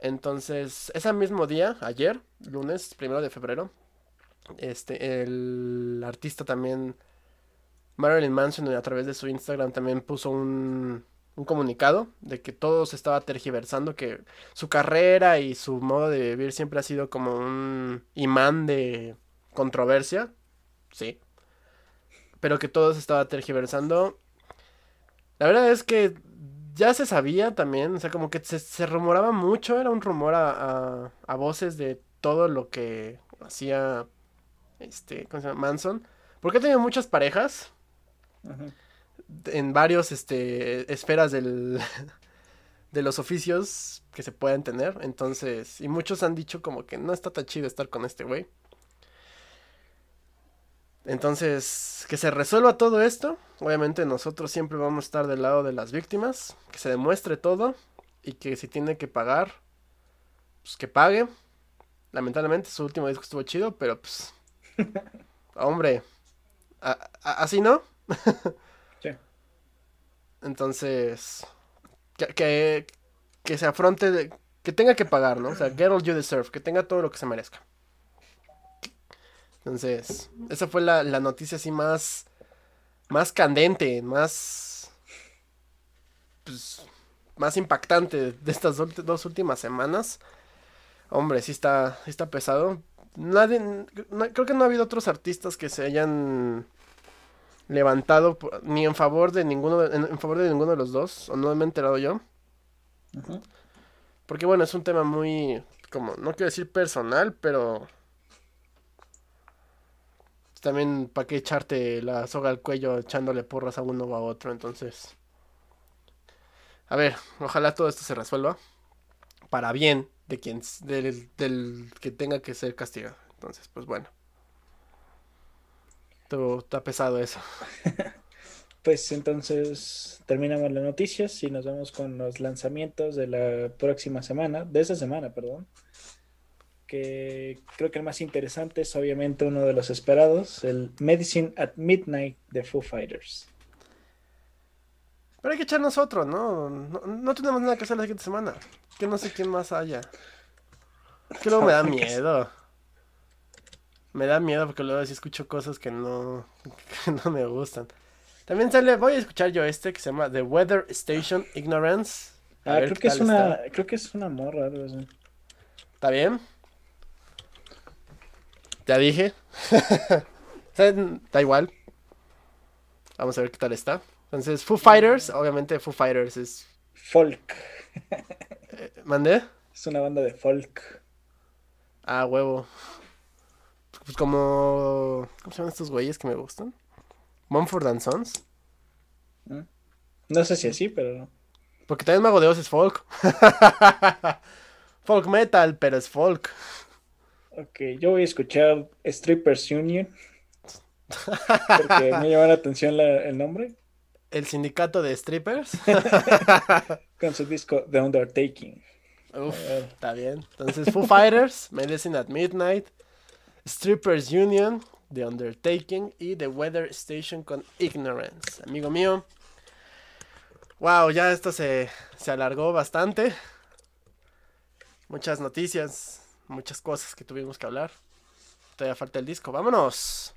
Entonces, ese mismo día, ayer, lunes, primero de febrero, este, el artista también, Marilyn Manson, a través de su Instagram también puso un, un comunicado de que todo se estaba tergiversando, que su carrera y su modo de vivir siempre ha sido como un imán de controversia, sí, pero que todo se estaba tergiversando. La verdad es que ya se sabía también, o sea, como que se, rumoraba mucho, era un rumor a, a, voces de todo lo que hacía este, ¿cómo se llama? Manson. Porque ha tenido muchas parejas en varios este, esferas del, de los oficios que se pueden tener. Entonces, y muchos han dicho como que no está tan chido estar con este güey. Entonces, que se resuelva todo esto. Obviamente nosotros siempre vamos a estar del lado de las víctimas. Que se demuestre todo. Y que si tiene que pagar, pues que pague. Lamentablemente su último disco estuvo chido, pero pues... hombre, así no. sí. Entonces, que, que, se afronte, que tenga que pagar, ¿no? O sea, get all you deserve, que tenga todo lo que se merezca. Entonces, esa fue la, noticia así más, más candente, más, pues, más impactante de estas dos últimas semanas. Hombre, sí está, está pesado. Nadie, creo que no ha habido otros artistas que se hayan levantado ni en favor de ninguno de, en, favor de ninguno de los dos, o no me he enterado yo. Porque bueno, es un tema muy como no quiero decir personal, pero también para qué echarte la soga al cuello echándole porras a uno o a otro, entonces. A ver, ojalá todo esto se resuelva para bien de quien del, del que tenga que ser castigado. Entonces, pues bueno. Todo está pesado eso. pues entonces terminamos las noticias y nos vamos con los lanzamientos de la próxima semana, de esa semana, perdón que creo que el más interesante es obviamente uno de los esperados, el Medicine at Midnight de Foo Fighters. Pero hay que echarnos otro, ¿no? No, tenemos nada que hacer la siguiente semana. Que no sé quién más haya. Que luego me da miedo. Me da miedo porque luego sí escucho cosas que no, que no me gustan. También sale, voy a escuchar yo este que se llama The Weather Station Ignorance. ah, creo que es una, creo que es una morra, algo así. ¿Está bien? Ya dije. da igual. Vamos a ver qué tal está. Entonces, Foo Fighters, obviamente Foo Fighters es... Folk. Eh, ¿Mandé? Es una banda de folk. Ah, huevo. Pues como... ¿Cómo se llaman estos güeyes que me gustan? Mumford and Sons. Mm. No sé si así, pero no. Porque también Mago de Oz es folk. folk metal, pero es folk. Ok, yo voy a escuchar Strippers Union. Porque me llama la atención el nombre. El sindicato de strippers. Con su disco The Undertaking. Uf, está bien. Entonces, Foo Fighters, Medicine at Midnight, Strippers Union, The Undertaking y The Weather Station con Ignorance. Amigo mío. Wow, ya esto se, se alargó bastante. Muchas noticias, muchas cosas que tuvimos que hablar. Todavía falta el disco. ¡Vámonos!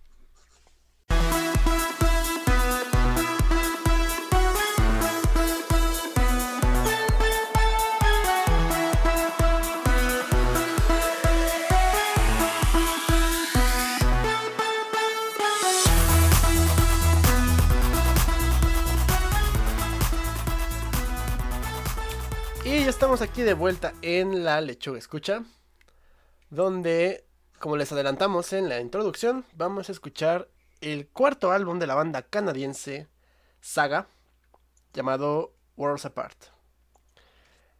Y ya estamos aquí de vuelta en la lechuga escucha donde, como les adelantamos en la introducción, vamos a escuchar el cuarto álbum de la banda canadiense Saga, llamado Worlds Apart.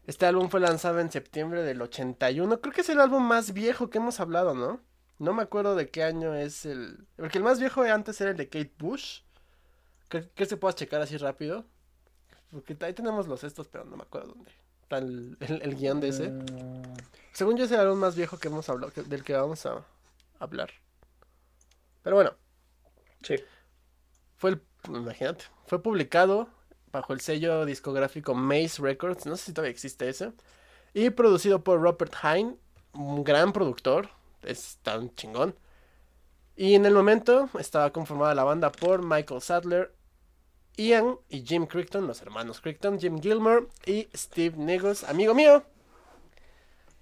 Este álbum fue lanzado en septiembre del 81, creo que es el álbum más viejo que hemos hablado, ¿no? No me acuerdo de qué año es el. Porque el más viejo antes era el de Kate Bush. ¿Qué, qué se pueda checar así rápido? Porque ahí tenemos los estos, pero no me acuerdo dónde. Está el, el, el guion de ese. Mm, Según yo es el álbum más viejo que hemos hablado, que- del que vamos a hablar. Pero bueno, sí. fue el, imagínate, fue publicado bajo el sello discográfico Maze Records, no sé si todavía existe ese, y producido por Robert Hine, un gran productor, es tan chingón. Y en el momento estaba conformada la banda por Michael Sadler, Ian y Jim Crichton, los hermanos Crichton, Jim Gilmore y Steve Negos, amigo mío.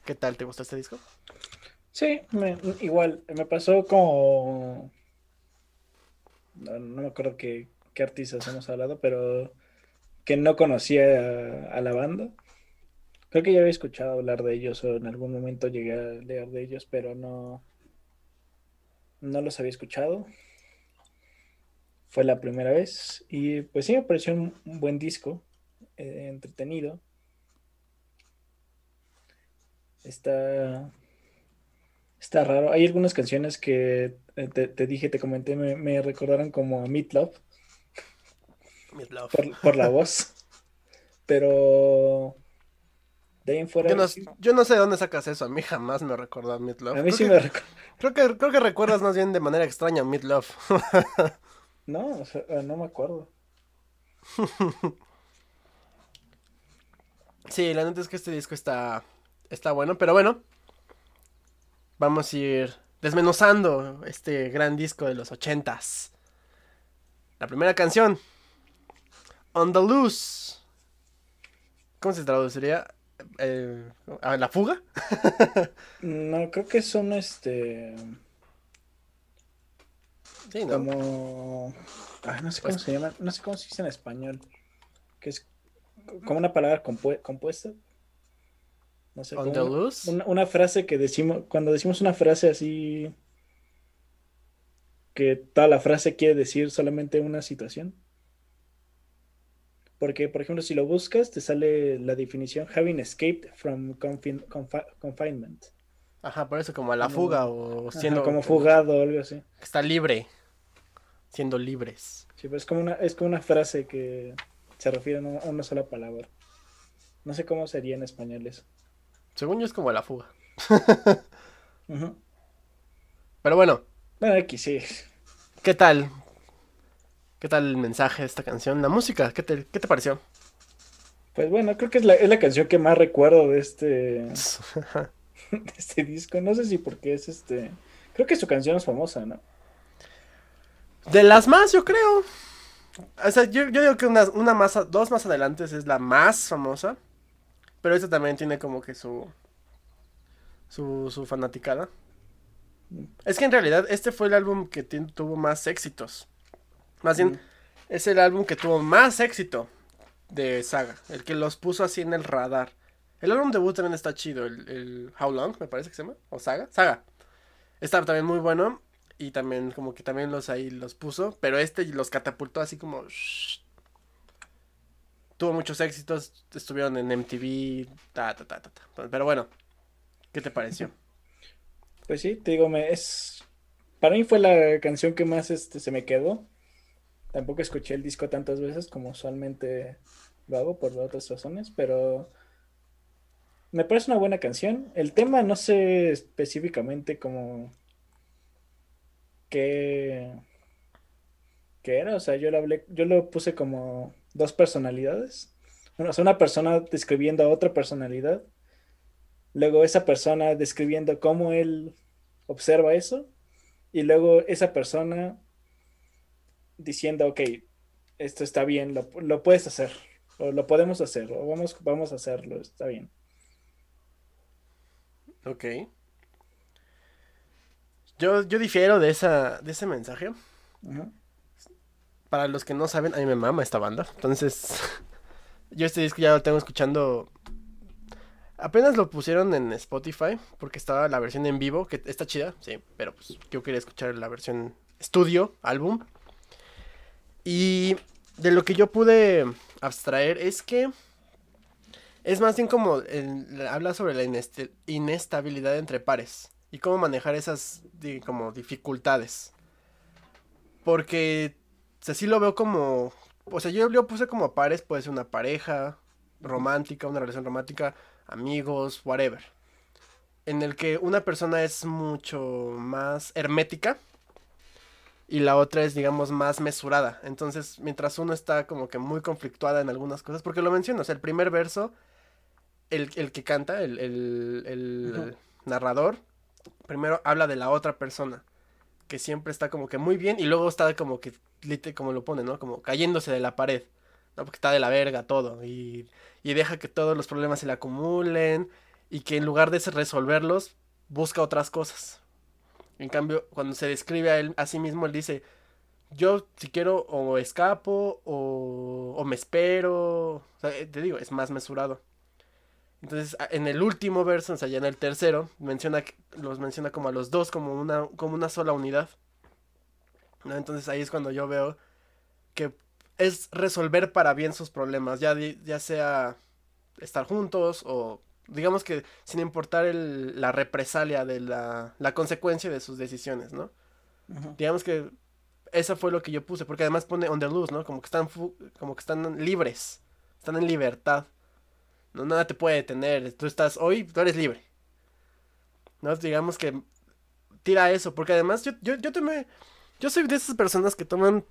¿Qué tal? ¿Te gustó este disco? Sí, me- igual, me pasó como... No, me acuerdo qué, qué artistas hemos hablado, pero que no conocía a, a la banda. Creo que ya había escuchado hablar de ellos o en algún momento llegué a leer de ellos, pero no, no los había escuchado. Fue la primera vez y pues sí, me pareció un, un buen disco, eh, entretenido. Está, está raro. Hay algunas canciones que eh, te, te dije, te comenté, me, me recordaron como a Meatloaf Meat Love. por, por la voz. Pero de ahí en fuera. Yo no, yo no sé de dónde sacas eso, a mí jamás me recordó a Meat Love. a mí creo, sí que, me recuerda. creo, que, creo que recuerdas más bien de manera extraña a Meat Love. No, o sea, ah, no me acuerdo. sí, la neta es que este disco está, está bueno, pero bueno. Vamos a ir desmenuzando este gran disco de los ochentas. La primera canción. On the Loose. ¿Cómo se traduciría? Eh, ¿a ¿La fuga? No, creo que son este. Sí, ¿no? Como. ah, no sé cómo Pues- se llama. No sé cómo se dice en español. Que es como una palabra compue- compuesta. No sé. On the una- Loose. Una, una frase que decimos, cuando decimos una frase así, que toda la frase quiere decir solamente una situación. Porque, por ejemplo, si lo buscas, te sale la definición having escaped from confin- confi- confinement. Ajá, por eso como a la fuga o Ajá, siendo como fugado o algo así. está libre. Siendo libres. Sí, pero es como una, es como una frase que se refiere a una, sola palabra. No sé cómo sería en español eso. Según yo es como la fuga. Pero bueno, Bueno, aquí sí. ¿qué tal? ¿Qué tal el mensaje de esta canción? La música, ¿qué te, qué te pareció? Pues bueno, creo que es la, es la canción que más recuerdo de este, de este disco. No sé si porque es este. Creo que su canción es famosa, ¿no? De las más, yo creo. O sea, yo, yo digo que una, una más, dos más adelante es la más famosa. Pero esta también tiene como que su. Su, su fanaticada. Es que en realidad este fue el álbum que tuvo más éxitos. Más bien, Mm. es el álbum que tuvo más éxito de Saga. El que los puso así en el radar. El álbum debut también está chido. El, el How Long, me parece que se llama. O Saga. Saga. Está también muy bueno. Y también como que también los ahí los puso. Pero este los catapultó así como... Tuvo muchos éxitos. Estuvieron en MTV. Ta, ta, ta, ta, ta. Pero bueno. ¿Qué te pareció? Pues sí, te digo, me, es. Para mí fue la canción que más este, se me quedó. Tampoco escuché el disco tantas veces como usualmente lo hago por otras razones, pero me parece una buena canción. El tema no sé específicamente como qué, qué era, o sea, yo lo hablé, yo lo puse como dos personalidades. Bueno, o sea, una persona describiendo a otra personalidad. Luego esa persona describiendo cómo él observa eso. Y luego esa persona diciendo, ok, esto está bien, lo, lo puedes hacer, o lo podemos hacer, o vamos, vamos a hacerlo, está bien. Ok. Yo, yo difiero de esa, de ese mensaje. Para los que no saben, a mí me mama esta banda. Entonces, yo este disco ya lo tengo escuchando. Apenas lo pusieron en Spotify porque estaba la versión en vivo, que está chida, sí, pero pues yo quería escuchar la versión estudio, álbum. Y de lo que yo pude abstraer es que es más bien como el- habla sobre la inestabilidad entre pares. Y cómo manejar esas como dificultades. Porque, o sí lo veo como, o sea, yo lo puse como pares, puede ser una pareja romántica, una relación romántica, amigos, whatever. En el que una persona es mucho más hermética y la otra es, digamos, más mesurada. Entonces, mientras uno está como que muy conflictuada en algunas cosas, porque lo menciono, o sea, el primer verso, el, que canta, el, el narrador, primero habla de la otra persona, que siempre está como que muy bien y luego está como que, como lo pone, ¿no? Como cayéndose de la pared, ¿no? Porque está de la verga todo y, y deja que todos los problemas se le acumulen y que en lugar de resolverlos, busca otras cosas. En cambio, cuando se describe a él a sí mismo, él dice, yo si quiero o escapo o, o me espero. Eh, te digo, es más mesurado. Entonces, en el último verso, o sea, ya en el tercero, menciona, los menciona como a los dos, como una, como una sola unidad. ¿no? Entonces ahí es cuando yo veo que es resolver para bien sus problemas, ya, ya sea estar juntos o digamos que sin importar el, la represalia de la, la, consecuencia de sus decisiones, ¿no? Digamos que eso fue lo que yo puse, porque además pone on the loose, ¿no? Como que están, como que están libres, están en libertad. No, nada te puede detener. Tú estás hoy, tú eres libre. ¿No? Digamos que tira eso. Porque además yo, yo, yo tomé. Yo soy de esas personas que toman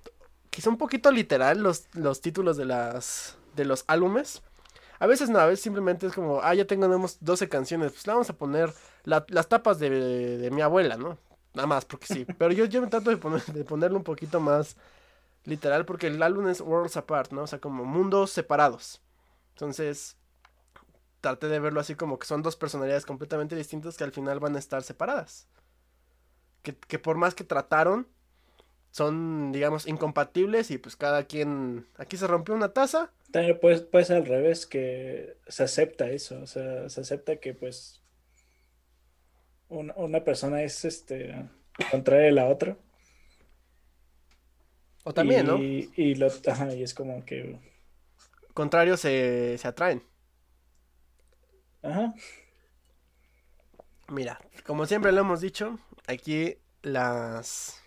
quizá un poquito literal los, los títulos de las. de los álbumes. A veces no, a veces simplemente es como, ah, ya tenemos 12 canciones, pues le vamos a poner las tapas de, de, mi abuela, ¿no? Nada más, porque sí. Pero yo, yo me trato de, poner, de ponerlo un poquito más literal, porque el álbum es Worlds Apart, ¿no? O sea, como mundos separados. Entonces, traté de verlo así como que son dos personalidades completamente distintas que al final van a estar separadas. Que, por más que trataron, son, digamos, incompatibles y pues cada quien... Aquí se rompió una taza. También puede, puede ser al revés, que se acepta eso, o sea, se acepta que pues una, persona es este contraria de la otra. O también, ¿no? Y, lo, y es como que... Contrarios se, se atraen. Ajá. Mira, como siempre lo hemos dicho, aquí las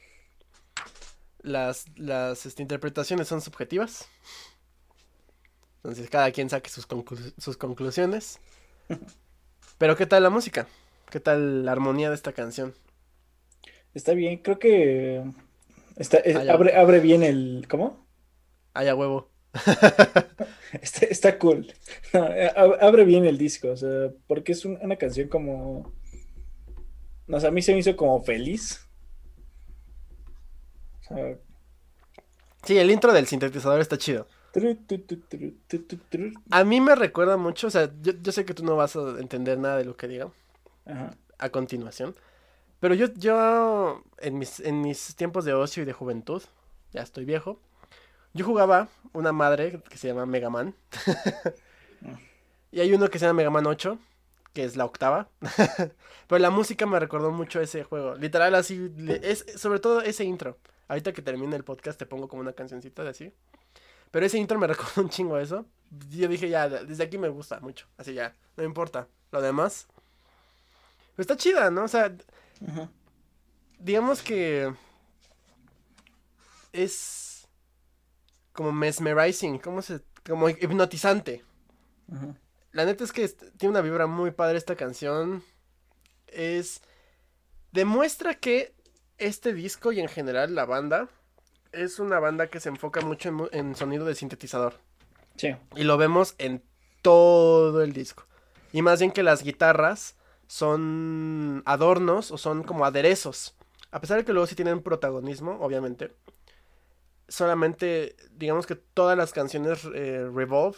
las, las este, interpretaciones son subjetivas. Entonces cada quien saque sus, sus conclusiones. Pero ¿qué tal la música? ¿Qué tal la armonía de esta canción? Está bien, creo que está, abre, abre bien el... ¿Cómo? Haya huevo. está, cool. Eh, abre bien el disco, o sea, porque es una canción como. No sé, a mí se me hizo como feliz. sí, el intro del sintetizador está chido. A mí me recuerda mucho, o sea, yo, sé que tú no vas a entender nada de lo que diga a continuación. Pero yo, yo en, mis, en mis tiempos de ocio y de juventud, ya estoy viejo, yo jugaba una madre que se llama Mega Man. y hay uno que se llama Mega Man 8, que es la octava. Pero la música me recordó mucho ese juego. Literal, así, es sobre todo ese intro. Ahorita que termine el podcast te pongo como una cancioncita de así. Pero ese intro me recordó un chingo eso. Yo dije, ya, desde aquí me gusta mucho. Así ya, no importa. Lo demás. Pero está chida, ¿no? O sea, digamos que es como mesmerizing, como se, como hipnotizante. La neta es que tiene una vibra muy padre esta canción. Es demuestra que este disco y en general la banda es una banda que se enfoca mucho en, sonido de sintetizador. Sí. Y lo vemos en todo el disco. Y más bien que las guitarras son adornos o son como aderezos. A pesar de que luego sí tienen protagonismo, obviamente solamente, digamos que todas las canciones eh, Revolve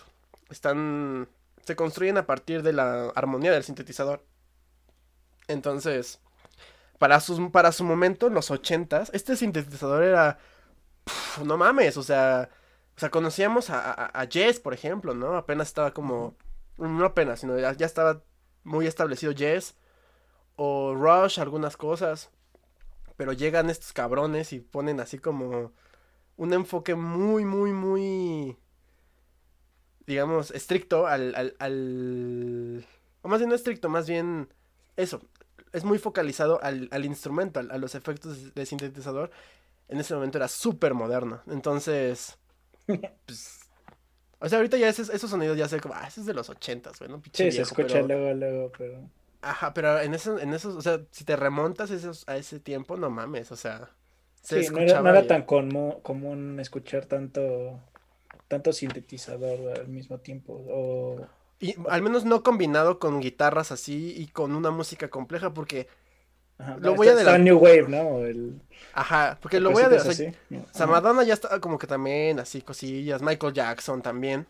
están, se construyen a partir de la armonía del sintetizador. Entonces, para, sus, para su momento, en los ochentas, este sintetizador era, no mames, o sea, o sea, conocíamos a, a, Jess, por ejemplo, ¿no? Apenas estaba como, no apenas, sino ya, ya estaba muy establecido Jess, o Rush, algunas cosas. Pero llegan estos cabrones y ponen así como un enfoque muy, muy, muy, digamos, estricto al, al, al... O más bien no estricto, más bien eso. es muy focalizado al, al instrumento, a los efectos de sintetizador. En ese momento era súper moderno. Entonces, pues, o sea, ahorita ya esos, esos sonidos ya sé como, ah, ese es de los ochentas, güey, ¿no? sí, se escucha luego, luego, pero... Ajá, pero en esos, en esos, o sea, si te remontas esos, a ese tiempo, no mames, o sea... sí, no era, no era tan común escuchar tanto, tanto sintetizador al mismo tiempo, o... Y al menos no combinado con guitarras así y con una música compleja, porque... Ajá, lo voy a adelantar. New Wave, ¿no? El... Ajá, porque lo voy a adelantar. O sea, Madonna ya está como que también así cosillas, Michael Jackson también.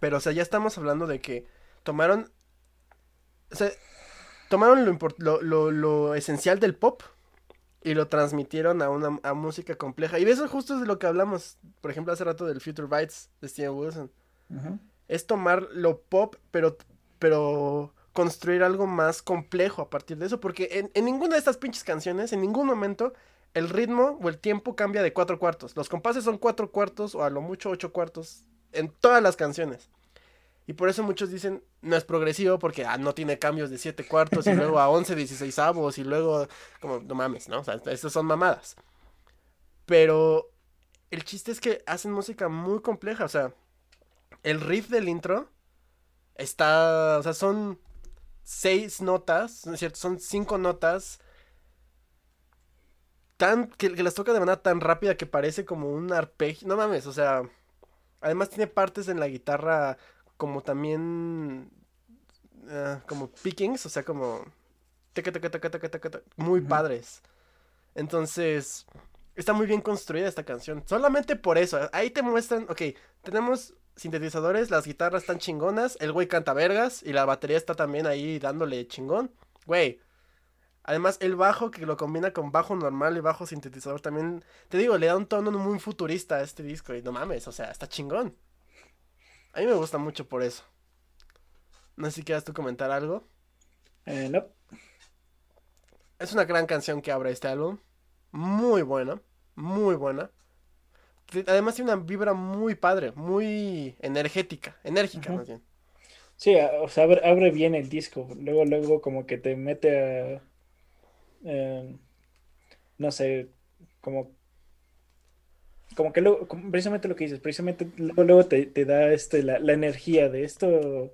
Pero, o sea, ya estamos hablando de que tomaron... O sea, tomaron lo, lo, lo, esencial del pop y lo transmitieron a una a música compleja. Y de eso justo es de lo que hablamos, por ejemplo, hace rato del Future Bites de Steven Wilson. Es tomar lo pop, pero, pero construir algo más complejo a partir de eso. Porque en, en, ninguna de estas pinches canciones, en ningún momento, el ritmo o el tiempo cambia de cuatro cuartos. Los compases son cuatro cuartos o a lo mucho ocho cuartos en todas las canciones. Y por eso muchos dicen, no es progresivo porque ah, no tiene cambios de 7 cuartos y luego a 11, 16 avos y luego, como, no mames, ¿no? O sea, estas son mamadas. Pero el chiste es que hacen música muy compleja, o sea, el riff del intro está, o sea, son seis notas, ¿no es cierto? Son cinco notas tan, que, que las toca de manera tan rápida que parece como un arpegio, no mames, o sea, además tiene partes en la guitarra como también uh, como pickings, o sea, como muy padres. Entonces, está muy bien construida esta canción. Solamente por eso, ahí te muestran, ok, tenemos sintetizadores, las guitarras están chingonas, el güey canta vergas y la batería está también ahí dándole chingón. Güey, Además, el bajo que lo combina con bajo normal y bajo sintetizador también, te digo, le da un tono muy futurista a este disco. Y no mames, o sea, está chingón. A mí me gusta mucho por eso. No sé si quieras tú comentar algo. Eh, no. Es una gran canción que abre este álbum. Muy buena. Muy buena. Además tiene una vibra muy padre, muy energética, enérgica más bien. Sí, o sea, abre, bien el disco. Luego, luego como que te mete a... Eh, no sé, como como que luego, precisamente lo que dices, precisamente luego, te, da este, la, energía de esto.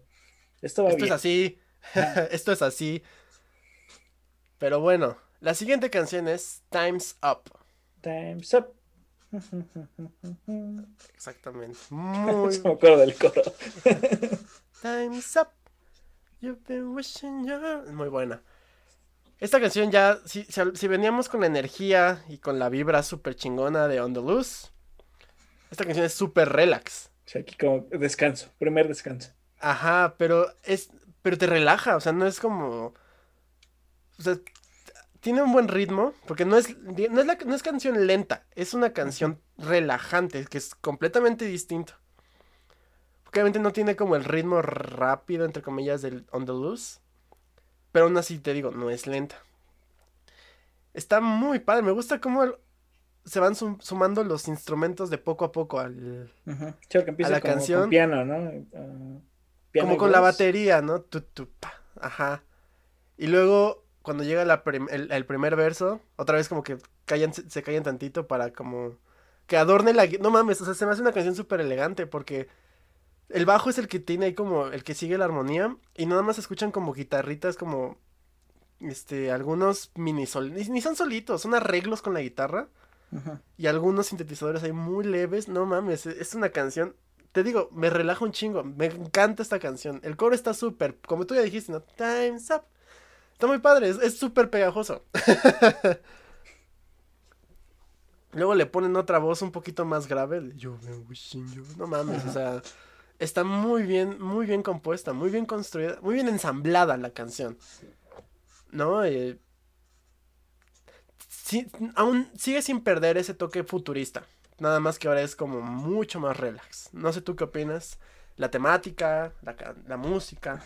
Esto Esto es así. esto es así. Pero bueno, la siguiente canción es Time's Up. Time's Up. Exactamente. Muy. me acuerdo del coro. Time's Up. You've been wishing you... Muy buena. Esta canción ya, si, si, veníamos con la energía y con la vibra súper chingona de On the Loose, esta canción es súper relax. Sí, aquí como descanso, primer descanso. Ajá, pero es, pero te relaja, o sea, no es como, o sea, tiene un buen ritmo, porque no es, no es, la, no es canción lenta, es una canción relajante, que es completamente distinto. Obviamente no tiene como el ritmo rápido, entre comillas, del On the Loose. Pero aún así te digo, no es lenta. Está muy padre, me gusta cómo se van sumando los instrumentos de poco a poco al, a la canción. piano, ¿no? Ah, como con la batería, ¿no? Ajá. Y luego, cuando llega el, primer verso, otra vez como que callan, se callan tantito para como que adorne la... No mames, o sea, se me hace una canción súper elegante porque el bajo es el que tiene ahí como el que sigue la armonía y nada más escuchan como guitarritas como este algunos mini sol ni, son solitos, son arreglos con la guitarra y algunos sintetizadores ahí muy leves, no mames, e, es una canción te digo, me relaja un chingo, me encanta esta canción. El coro está súper, como tú ya dijiste, ¿no? Time's up. Está muy padre, es súper pegajoso. Luego le ponen otra voz un poquito más grave. Yo, no mames, o sea, está muy bien, muy bien compuesta, muy bien construida, muy bien ensamblada la canción. ¿No? Eh, aún sigue sin perder ese toque futurista. Nada más que ahora es como mucho más relax. No sé tú qué opinas. La temática, la, música.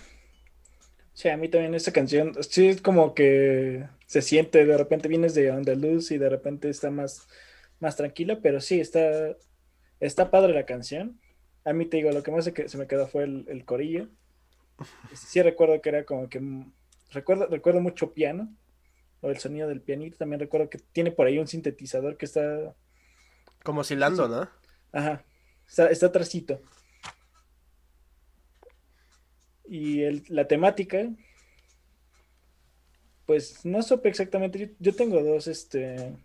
Sí, a mí también esta canción, sí es como que se siente, de repente vienes de Andaluz y de repente está más, más tranquila, pero sí, está, está padre la canción. A mí te digo, lo que más se, se me quedó fue el, corillo. Sí recuerdo que era como que recuerdo, recuerdo mucho piano, o el sonido del pianito. También recuerdo que tiene por ahí un sintetizador que está. Como oscilando, ¿no? Ajá. Está, está. Y el, la temática. Pues no supe exactamente. Yo, yo tengo dos, este.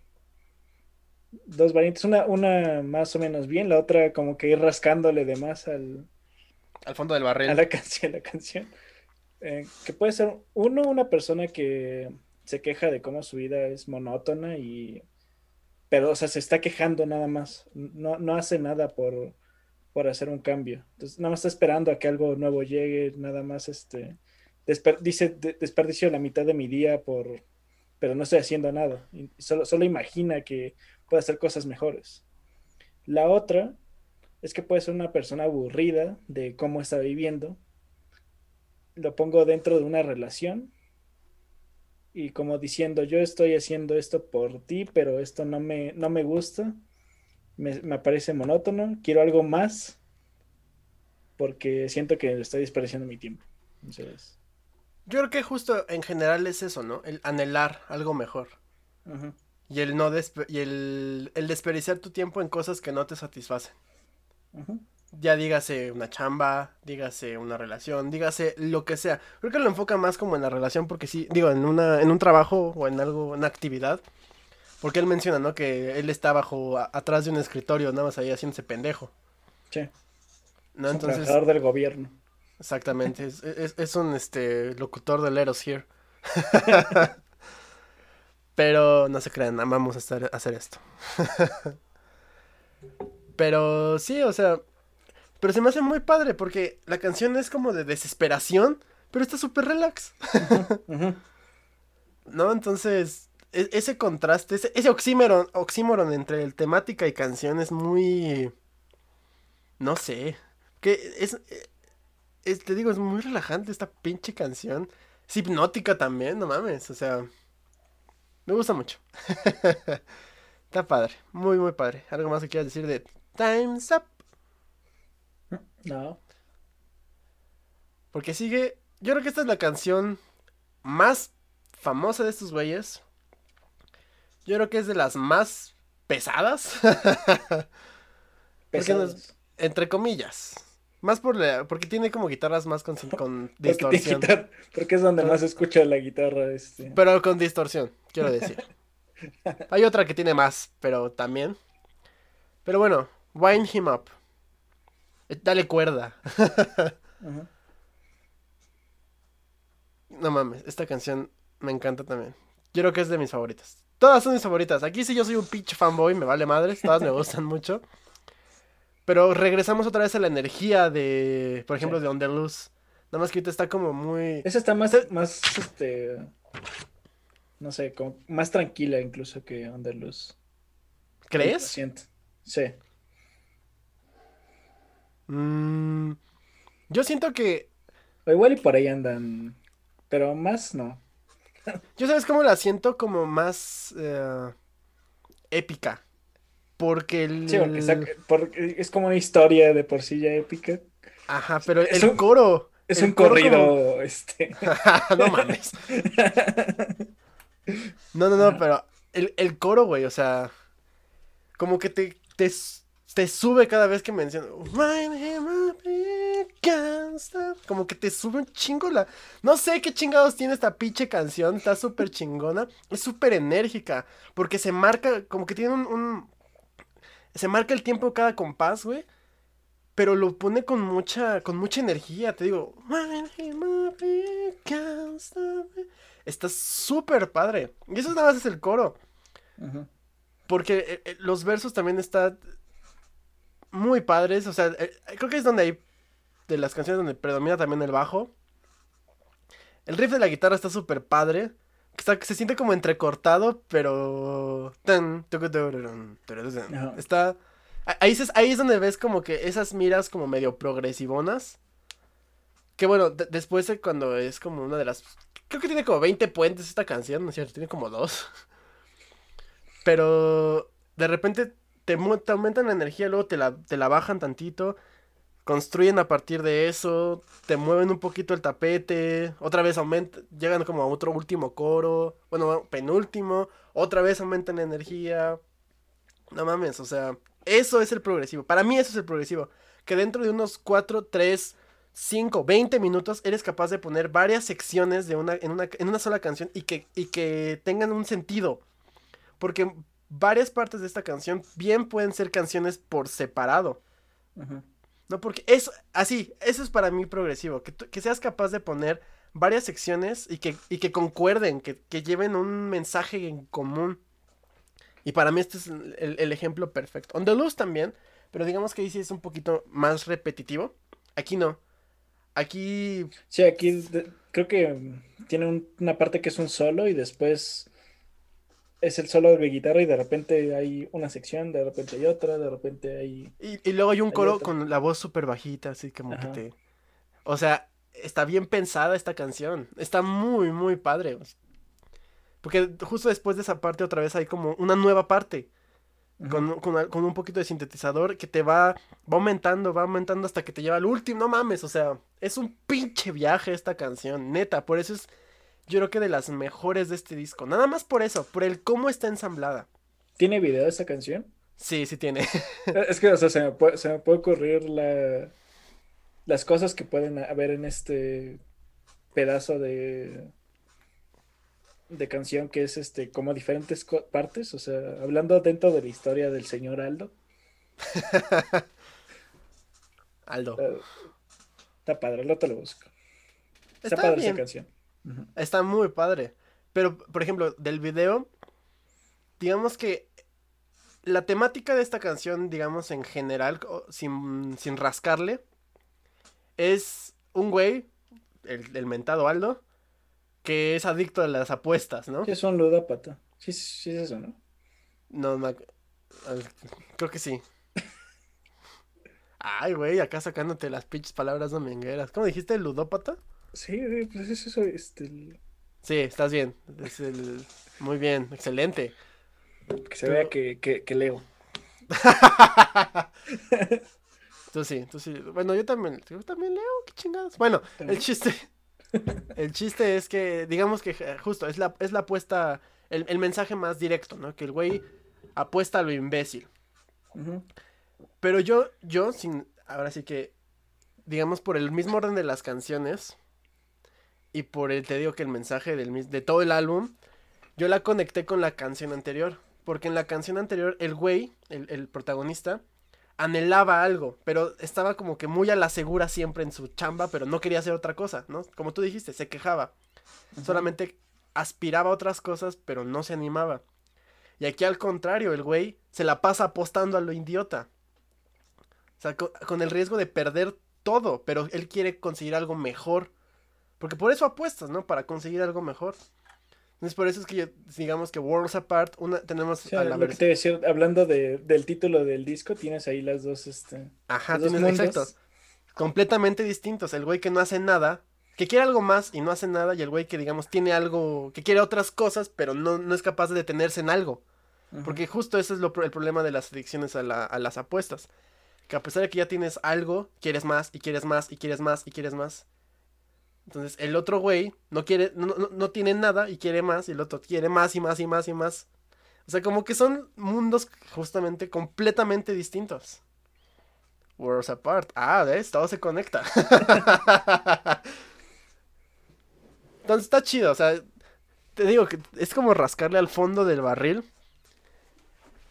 Dos variantes. Una, una más o menos bien, la otra como que ir rascándole de más al, Al fondo del barril. a la canción, la canción. Eh, que puede ser uno, una persona que se queja de cómo su vida es monótona y pero o sea, se está quejando nada más, no, no hace nada por, por hacer un cambio. Entonces, nada más está esperando a que algo nuevo llegue, nada más este desper- dice "De- desperdicio la mitad de mi día por pero no estoy haciendo nada. Y solo, solo imagina que puede hacer cosas mejores. La otra es que puede ser una persona aburrida de cómo está viviendo. Lo pongo dentro de una relación y como diciendo, yo estoy haciendo esto por ti, pero esto no me, no me gusta, me, me parece monótono, quiero algo más porque siento que estoy desperdiciando mi tiempo. Entonces, Yo creo que justo en general es eso, ¿no? El anhelar algo mejor. ujú, Y el no y el, el desperdiciar tu tiempo en cosas que no te satisfacen. Ya dígase una chamba, dígase una relación, dígase lo que sea. Creo que lo enfoca más como en la relación porque sí, digo, en una, en un trabajo o en algo, una actividad. Porque él menciona, ¿no? Que él está bajo, a- atrás de un escritorio, nada más ahí haciéndose pendejo. Sí, ¿No? es un Entonces, trabajador del gobierno. exactamente, es, es, es un este locutor de Let Us Here. Pero no se crean, amamos estar, hacer esto. Pero sí, o sea, pero se me hace muy padre porque la canción es como de desesperación, pero está súper relax. ¿no? Entonces, e- ese contraste, ese, ese oxímoron, oxímoron entre el temática y canción es muy... No sé, que es, es- te digo, es muy relajante esta pinche canción. Es hipnótica también, no mames, o sea, me gusta mucho. Está padre, muy, muy padre. ¿Algo más que quieras decir de Time's Up? No. Porque sigue. Yo creo que esta es la canción más famosa de estos güeyes. Yo creo que es de las más pesadas. Nos- entre comillas. Más por la, porque tiene como guitarras más con, con Porque, distorsión. guitarra- porque es donde más se escucha la guitarra. Este. Pero con distorsión, quiero decir. Hay otra que tiene más, pero también. Pero bueno, Wind Him Up. Eh, Dale cuerda. No mames, esta canción me encanta también. Yo creo que es de mis favoritas. Todas son mis favoritas. Aquí sí yo soy un pinche fanboy, me vale madres, todas me gustan mucho. Pero regresamos otra vez a la energía de, por ejemplo, Sí. de On the Loose. Nada más que ahorita está como muy... Esa está más, Este- más, este, no sé, como más tranquila incluso que Underluz. ¿Crees? Siento. Sí. Mm, yo siento que... O igual y por ahí andan, pero más no. Yo sabes cómo la siento como más eh, épica. Porque el... Sí, porque, saca- porque es como una historia de por sí ya épica. Ajá, pero Es el un- coro... Es el un coro corrido, como- este. no mames. No, no, no, pero el, el coro, güey, o sea, como que te, te, te sube cada vez que menciona. Como que te sube un chingo la. No sé qué chingados tiene esta pinche canción, está súper chingona, es súper enérgica, porque se marca, como que tiene un, un- Se marca el tiempo cada compás, güey. Pero lo pone con mucha, con mucha energía, te digo. Está súper padre. Y eso nada más es el coro. Porque eh, eh, los versos también están muy padres. O sea, eh, creo que es donde hay de las canciones donde predomina también el bajo. El riff de la guitarra está súper padre. Está- se siente como entrecortado, pero... Está... Ahí es, ahí es donde ves como que esas miras como medio progresivonas. Que bueno, de- después de cuando es como una de las... Creo que tiene como 20 puentes esta canción, ¿no es cierto? Tiene como dos. Pero de repente te, te aumentan la energía, luego te la, te la bajan tantito. Construyen a partir de eso, te mueven un poquito el tapete, otra vez aumentan, llegan como a otro último coro, bueno, penúltimo, otra vez aumentan la energía. No mames, o sea, eso es el progresivo. Para mí eso es el progresivo. Que dentro de unos 4, 3, 5, 20 minutos eres capaz de poner varias secciones de una, en, una, en una sola canción y que, y que tengan un sentido. Porque varias partes de esta canción bien pueden ser canciones por separado. No, porque eso, así, eso es para mí progresivo. Que, que seas capaz de poner varias secciones y que, y que concuerden, que, que, lleven un mensaje en común. Y para mí este es el, el, ejemplo perfecto. On the Loose también, pero digamos que ahí sí es un poquito más repetitivo. Aquí no. Aquí... Sí, aquí creo que tiene un, una parte que es un solo y después es el solo de guitarra y de repente hay una sección, de repente hay otra, de repente hay... Y, y luego hay un coro con la voz súper bajita, así como Ajá. que te... O sea, está bien pensada esta canción. Está muy, muy padre. Porque justo después de esa parte otra vez hay como una nueva parte. Con, con, con, un poquito de sintetizador que te va, va aumentando, va aumentando hasta que te lleva al último. No mames, o sea, es un pinche viaje esta canción, neta. Por eso es yo creo que de las mejores de este disco. Nada más por eso, por el cómo está ensamblada. ¿Tiene video esa canción? Sí, sí tiene. es que, o sea, se me puede, se me puede ocurrir la, las cosas que pueden haber en este pedazo de de canción que es este como diferentes partes, o sea, hablando dentro de la historia del señor Aldo. Aldo. Uh, está padre, lo te lo busco. Está, está padre bien. esa canción. Está muy padre. Pero, por ejemplo, del video, digamos que la temática de esta canción, digamos en general, sin, sin rascarle, es un güey, el, el, mentado Aldo, que es adicto a las apuestas, ¿no? Sí, es un ludópata. Sí, sí es eso, ¿no? No, no creo que sí. Ay, güey, acá sacándote las pinches palabras domingueras. ¿Cómo dijiste, ludópata? Sí, pues es eso, este... Sí, estás bien. Es el... Muy bien, excelente. Que se vea que, que, que leo. tú sí, tú sí. Bueno, yo también, yo también leo, qué chingados. Bueno, ¿También? el chiste. el chiste es que, digamos que justo, es la, es la apuesta, el, el mensaje más directo, ¿no? Que el güey apuesta a lo imbécil. Uh -huh. Pero yo, yo, sin, ahora sí que, digamos, por el mismo orden de las canciones, y por el, te digo que el mensaje del, de todo el álbum, yo la conecté con la canción anterior. Porque en la canción anterior, el güey, el, el, protagonista, anhelaba algo, pero estaba como que muy a la segura siempre en su chamba, pero no quería hacer otra cosa, ¿no? Como tú dijiste, se quejaba. Uh -huh. Solamente aspiraba a otras cosas, pero no se animaba. Y aquí al contrario, el güey se la pasa apostando a lo idiota. O sea, con, con el riesgo de perder todo, pero él quiere conseguir algo mejor porque por eso apuestas, ¿no? Para conseguir algo mejor. Entonces, por eso es que digamos que Worlds Apart, una, tenemos a la lo que te decía, hablando de, del título del disco, tienes ahí las dos, este... Ajá, tienes, exacto. Completamente distintos. El güey que no hace nada, que quiere algo más y no hace nada, y el güey que, digamos, tiene algo, que quiere otras cosas, pero no, no es capaz de detenerse en algo. Porque justo ese es lo, el problema de las adicciones a, la, a las apuestas. Que a pesar de que ya tienes algo, quieres más, y quieres más, y quieres más, y quieres más. Entonces el otro güey no quiere, no, no, no, tiene nada y quiere más, y el otro quiere más y más y más y más. O sea, como que son mundos justamente completamente distintos. Worlds apart. Ah, ¿ves? Todo se conecta. Entonces está chido, o sea, te digo que es como rascarle al fondo del barril.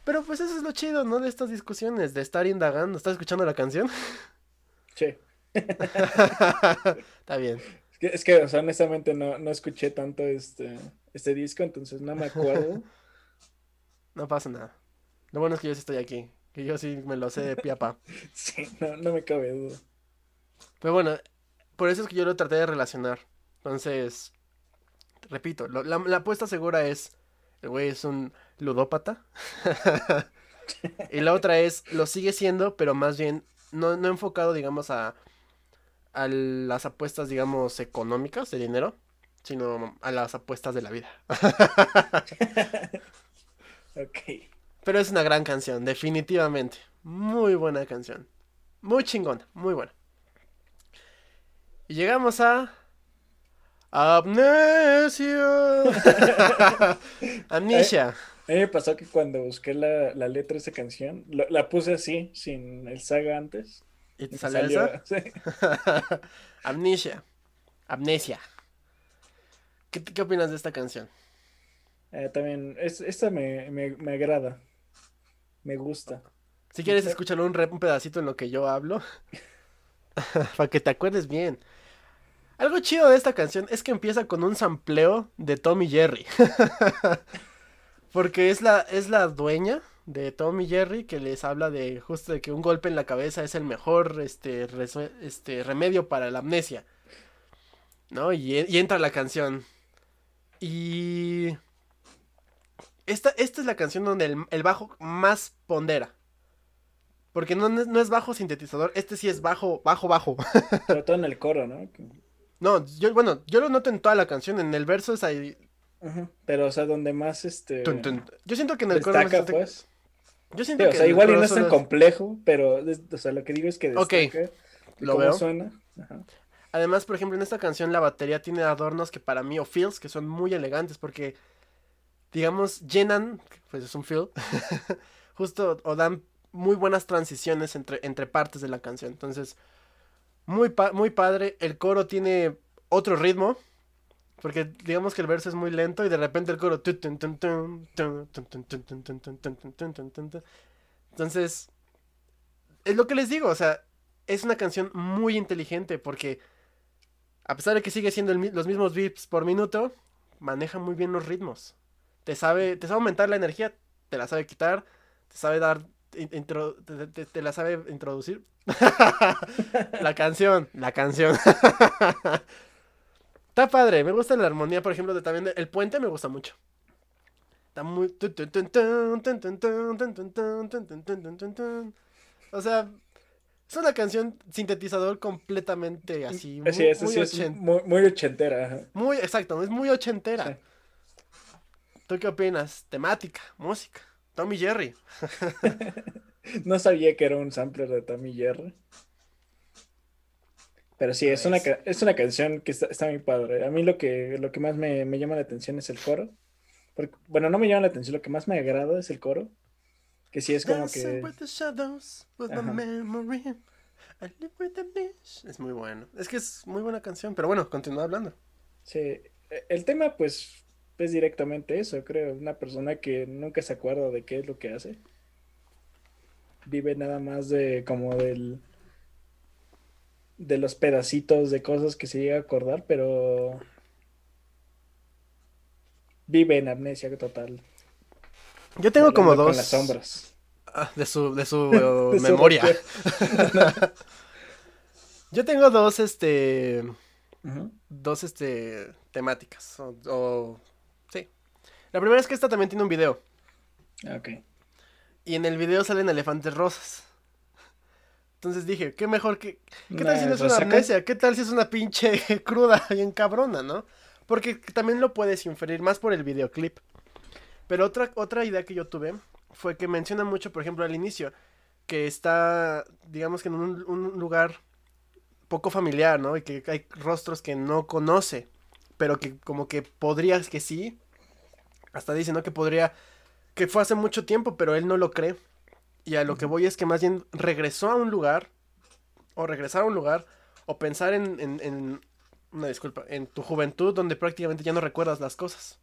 Pero pues eso es lo chido, ¿no? De estas discusiones, de estar indagando. ¿Estás escuchando la canción? Sí. está bien. Es que, es que o sea, honestamente no, no escuché tanto este, este disco, entonces no me acuerdo. no pasa nada. Lo bueno es que yo sí estoy aquí. Que yo sí me lo sé de piapa. sí, no, no me cabe duda. Pero bueno, por eso es que yo lo traté de relacionar. Entonces, repito, lo, la, la apuesta segura es, el güey es un ludópata. y la otra es, lo sigue siendo, pero más bien no, no enfocado, digamos, a a las apuestas, digamos, económicas de dinero, sino a las apuestas de la vida. ok. Pero es una gran canción, definitivamente. Muy buena canción. Muy chingona, muy buena. Y llegamos a. Amnesia. Amnesia. A mí me pasó que cuando busqué la, la letra de esa canción, lo- la puse así, sin el saga antes. ¿Y te salió salió- esa? sí. Amnesia. Amnesia. ¿Qué, ¿Qué opinas de esta canción? Eh, también, es, esta me, me, me agrada. Me gusta. Si quieres, escúchalo un, re- un pedacito en lo que yo hablo. Para que te acuerdes bien. Algo chido de esta canción es que empieza con un sampleo de Tommy Jerry. Porque es la, es la dueña de Tommy Jerry que les habla de justo de que un golpe en la cabeza es el mejor este, este remedio para la amnesia. ¿No? Y, y entra la canción. Y... Esta, esta es la canción donde el, el bajo más pondera. Porque no, no es- bajo sintetizador, este sí es bajo, bajo, bajo. Sobre todo en el coro, ¿no? No, yo, bueno, yo lo noto en toda la canción, en el verso es ahí. Pero, o sea, donde más este. tun, tun. Yo siento que en el coro pues. Yo Sí, siento o que sea, en el igual y no es tan complejo, pero, o sea, lo que digo es que Ok, destaca de lo cómo veo. suena. Ajá. Además, por ejemplo, en esta canción la batería tiene adornos que para mí, o feels, que son muy elegantes porque, digamos, llenan, pues es un feel, justo, o dan muy buenas transiciones entre, entre partes de la canción. Entonces, muy, pa- muy padre. El coro tiene otro ritmo, porque digamos que el verso es muy lento y de repente el coro. Entonces, es lo que les digo, o sea, es una canción muy inteligente porque a pesar de que sigue siendo los mismos beats por minuto, maneja muy bien los ritmos. Te sabe, te sabe aumentar la energía, te la sabe quitar, te sabe dar, te, la sabe introducir. la canción, la canción. Está padre, me gusta la armonía, por ejemplo, de también el puente me gusta mucho. Está muy O sea, es una canción sintetizador completamente así. Muy, muy, muy, muy, ochentera. Muy, exacto, es muy ochentera. Sí. ¿Tú qué opinas? Temática, música. Tommy Jerry. no sabía que era un sampler de Tommy Jerry. Pero sí, es una, es una canción que está, está muy padre. A mí lo que, lo que más me, me llama la atención es el coro. Porque, bueno, no me llama la atención, lo que más me agrada es el coro. Que sí es como que... with the shadows, with my Ajá. memory. I live with the mist. Es muy bueno. Es que es muy buena canción, pero bueno, continúa hablando. Sí, e- el tema pues es directamente eso, creo. Una persona que nunca se acuerda de qué es lo que hace. Vive nada más de como del... de los pedacitos de cosas que se llega a acordar, pero vive en amnesia total. Yo tengo como dos Con las sombras. Ah, de su, de su De su memoria. Yo tengo dos, este, dos, este, temáticas. O, o- sí. La primera es que esta también tiene un video. Ah, Ok. Y en el video salen elefantes rosas. Entonces dije, qué mejor que... ¿Qué tal si no es una amnesia? ¿Qué tal si es una pinche cruda bien cabrona, no? Porque también lo puedes inferir más por el videoclip. Pero otra, otra idea que yo tuve fue que menciona mucho, por ejemplo, al inicio, que está, digamos que en un, un lugar poco familiar, ¿no? Y que hay rostros que no conoce, pero que como que podrías que sí. Hasta dice, ¿no? Que podría, que fue hace mucho tiempo, pero él no lo cree. Y a lo que voy es que más bien regresó a un lugar, o regresar a un lugar, o pensar en, en, en- una disculpa, en tu juventud donde prácticamente ya no recuerdas las cosas.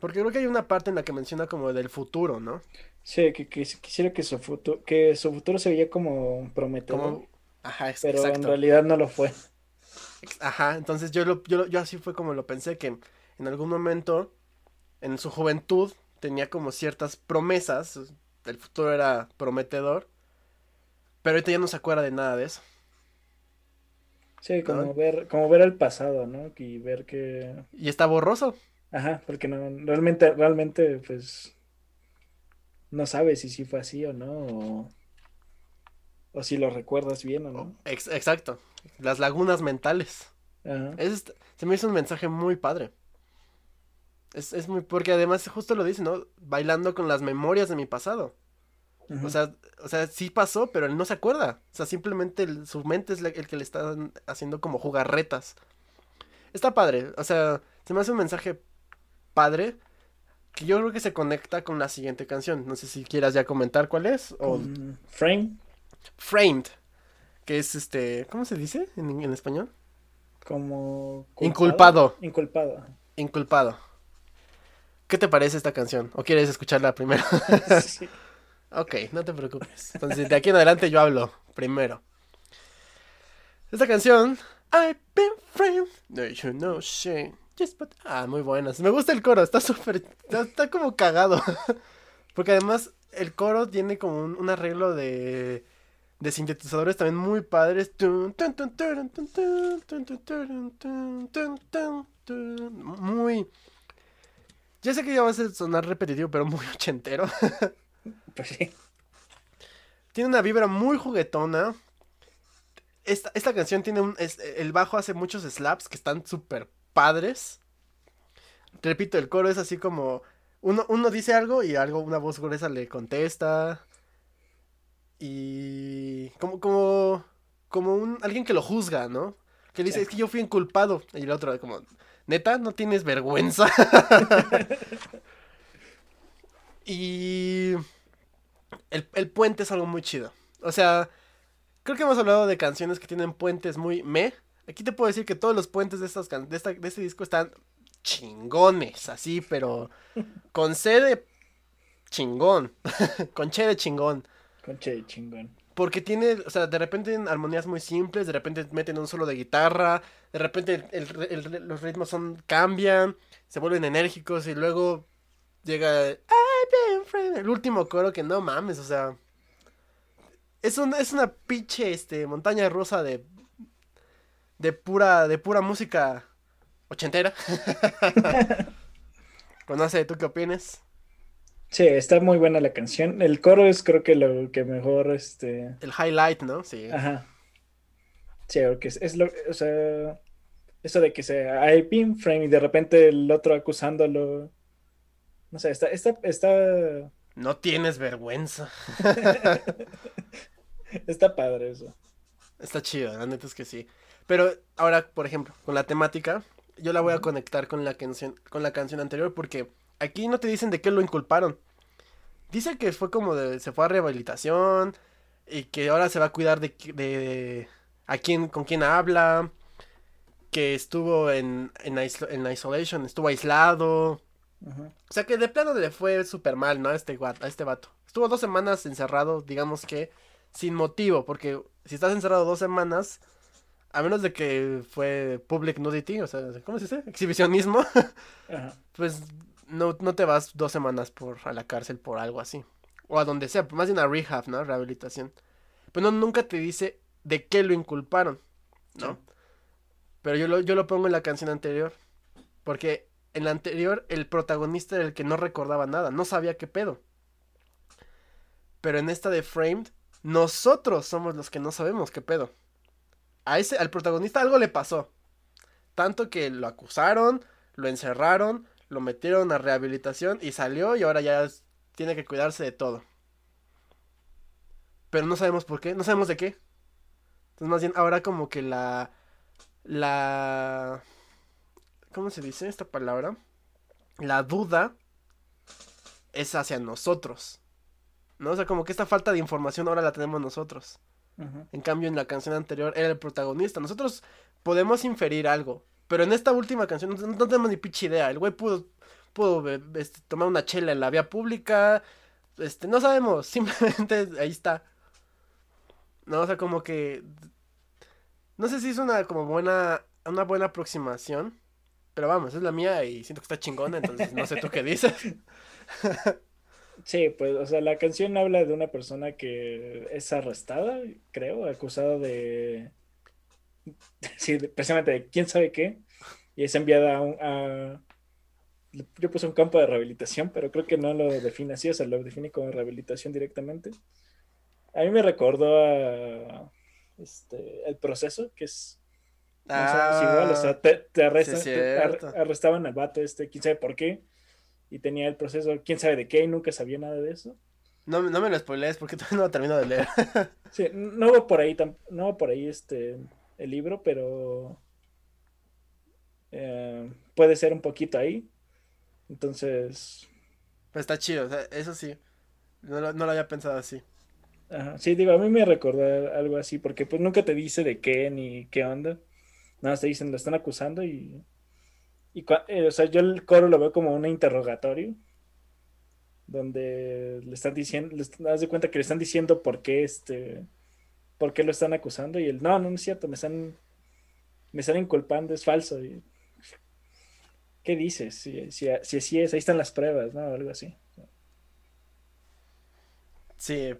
Porque creo que hay una parte en la que menciona como del futuro, ¿no? Sí, que, que quisiera que su futuro, que su futuro se veía como prometedor, Como... Ajá, ex- pero en realidad no lo fue. Ajá, entonces yo, lo, yo, lo- yo así fue como lo pensé, que en algún momento, en su juventud, tenía como ciertas promesas, el futuro era prometedor, pero ahorita ya no se acuerda de nada de eso. Sí, como ¿No? ver, como ver el pasado, ¿no? Y ver que, Y está borroso. ajá, porque no, realmente, realmente, pues, no sabes si sí fue así o no, o, o si lo recuerdas bien o no. Ex- exacto, las lagunas mentales. Ajá. Es- se me hizo un mensaje muy padre. Es, es muy, porque además justo lo dice, ¿no? Bailando con las memorias de mi pasado. O sea, o sea, sí pasó, pero él no se acuerda. O sea, simplemente su mente es el que le está haciendo como jugarretas. Está padre. O sea, se me hace un mensaje padre que yo creo que se conecta con la siguiente canción. No sé si quieras ya comentar cuál es. O... Frame. Framed. Que es este. ¿Cómo se dice en, en español? Como. Inculpado. Inculpado. Inculpado. ¿Qué te parece esta canción? ¿O quieres escucharla primero? sí. Ok, no te preocupes. Entonces, de aquí en adelante yo hablo primero. Esta canción. I've been framed. No, you know but... Ah, muy buenas. Me gusta el coro, está súper. Está, como cagado. Porque además el coro tiene como un, arreglo de. De sintetizadores también muy padres. Muy. Ya sé que ya va a sonar repetitivo, pero muy ochentero. Pues sí. Tiene una vibra muy juguetona. Esta, esta canción tiene un. el bajo hace muchos slaps que están súper padres. Repito, el coro es así como. Uno, uno dice algo y algo, una voz gruesa le contesta. Y. Como, como. Como un. alguien que lo juzga, ¿no? Que dice, es que yo fui inculpado. Y el otro, como, neta, no tienes vergüenza. y el, puente es algo muy chido. O sea, creo que hemos hablado de canciones que tienen puentes muy me. Aquí te puedo decir que todos los puentes de, estas de, esta, de este disco están chingones, así, pero con C de chingón, con che de chingón. Con che de chingón. Porque tiene, o sea, de repente en armonías muy simples, de repente meten un solo de guitarra, de repente los ritmos son cambian, se vuelven enérgicos y luego llega el último coro que no mames, o sea, es una, es una pinche este, montaña rusa de de pura de pura música ochentera. no sé, ¿tú qué opinas? Sí, está muy buena la canción. El coro es creo que lo que mejor este el highlight, ¿no? Sí. Ajá. Sí, porque es, es lo, o sea, eso de que se hay pin frame y de repente el otro acusándolo no sé, está, está, está... No tienes vergüenza. está padre eso. Está chido, la neta es que sí. Pero ahora, por ejemplo, con la temática, yo la voy a conectar con la canción, con la canción anterior porque aquí no te dicen de qué lo inculparon. Dice que fue como de, se fue a rehabilitación y que ahora se va a cuidar de, de, a quién, con quién habla, que estuvo en, en, en isolation, estuvo aislado, o sea que de plano le fue súper mal, ¿no? A este, a este vato. Estuvo dos semanas encerrado, digamos que sin motivo, porque si estás encerrado dos semanas, a menos de que fue public nudity, o sea, ¿cómo se dice? Exhibicionismo, pues no, no te vas dos semanas por a la cárcel por algo así. O a donde sea, más bien a rehab, ¿no? Rehabilitación. Pero no, nunca te dice de qué lo inculparon, ¿no? Pero yo lo, yo lo pongo en la canción anterior. Porque en la anterior, el protagonista era el que no recordaba nada, no sabía qué pedo. Pero en esta de Framed, nosotros somos los que no sabemos qué pedo. A ese, al protagonista algo le pasó. Tanto que lo acusaron, lo encerraron, lo metieron a rehabilitación y salió y ahora ya tiene que cuidarse de todo. Pero no sabemos por qué, no sabemos de qué. Entonces más bien ahora como que la... La ¿Cómo se dice esta palabra? La duda es hacia nosotros. ¿No? O sea, como que esta falta de información ahora la tenemos nosotros. En cambio, en la canción anterior era el protagonista. Nosotros podemos inferir algo. Pero en esta última canción no, tenemos ni pinche idea. El güey pudo, pudo este, tomar una chela en la vía pública. Este, no sabemos. Simplemente ahí está. No, o sea, como que. No sé si es una como buena. Una buena aproximación. Pero vamos, es la mía y siento que está chingona, entonces no sé tú qué dices. Sí, pues, o sea, la canción habla de una persona que es arrestada, creo, acusada de. Sí, precisamente de quién sabe qué. Y es enviada a, un, a. Yo puse un campo de rehabilitación, pero creo que no lo define así, o sea, lo define como rehabilitación directamente. A mí me recordó a. Este, el proceso, que es Ah, o sea, te, arrestaban al vato este, quién sabe por qué, y tenía el proceso, quién sabe de qué, y nunca sabía nada de eso. No, no me lo spoilees porque todavía no lo termino de leer. sí, no va por ahí, no va por ahí este, el libro, pero eh, puede ser un poquito ahí. Entonces... Pero está chido, eso sí. No lo, no lo había pensado así. Ajá. Sí, digo, a mí me recordó algo así, porque pues nunca te dice de qué ni qué onda. Nada más te dicen, lo están acusando y. y eh, o sea, yo el coro lo veo como un interrogatorio. Donde le están diciendo, le das de cuenta que le están diciendo por qué este. Por qué lo están acusando. Y él, no, no, es cierto, me están. me están inculpando, es falso. ¿Qué dices? Si, si, si así es, ahí están las pruebas, ¿no? Algo así. Sí,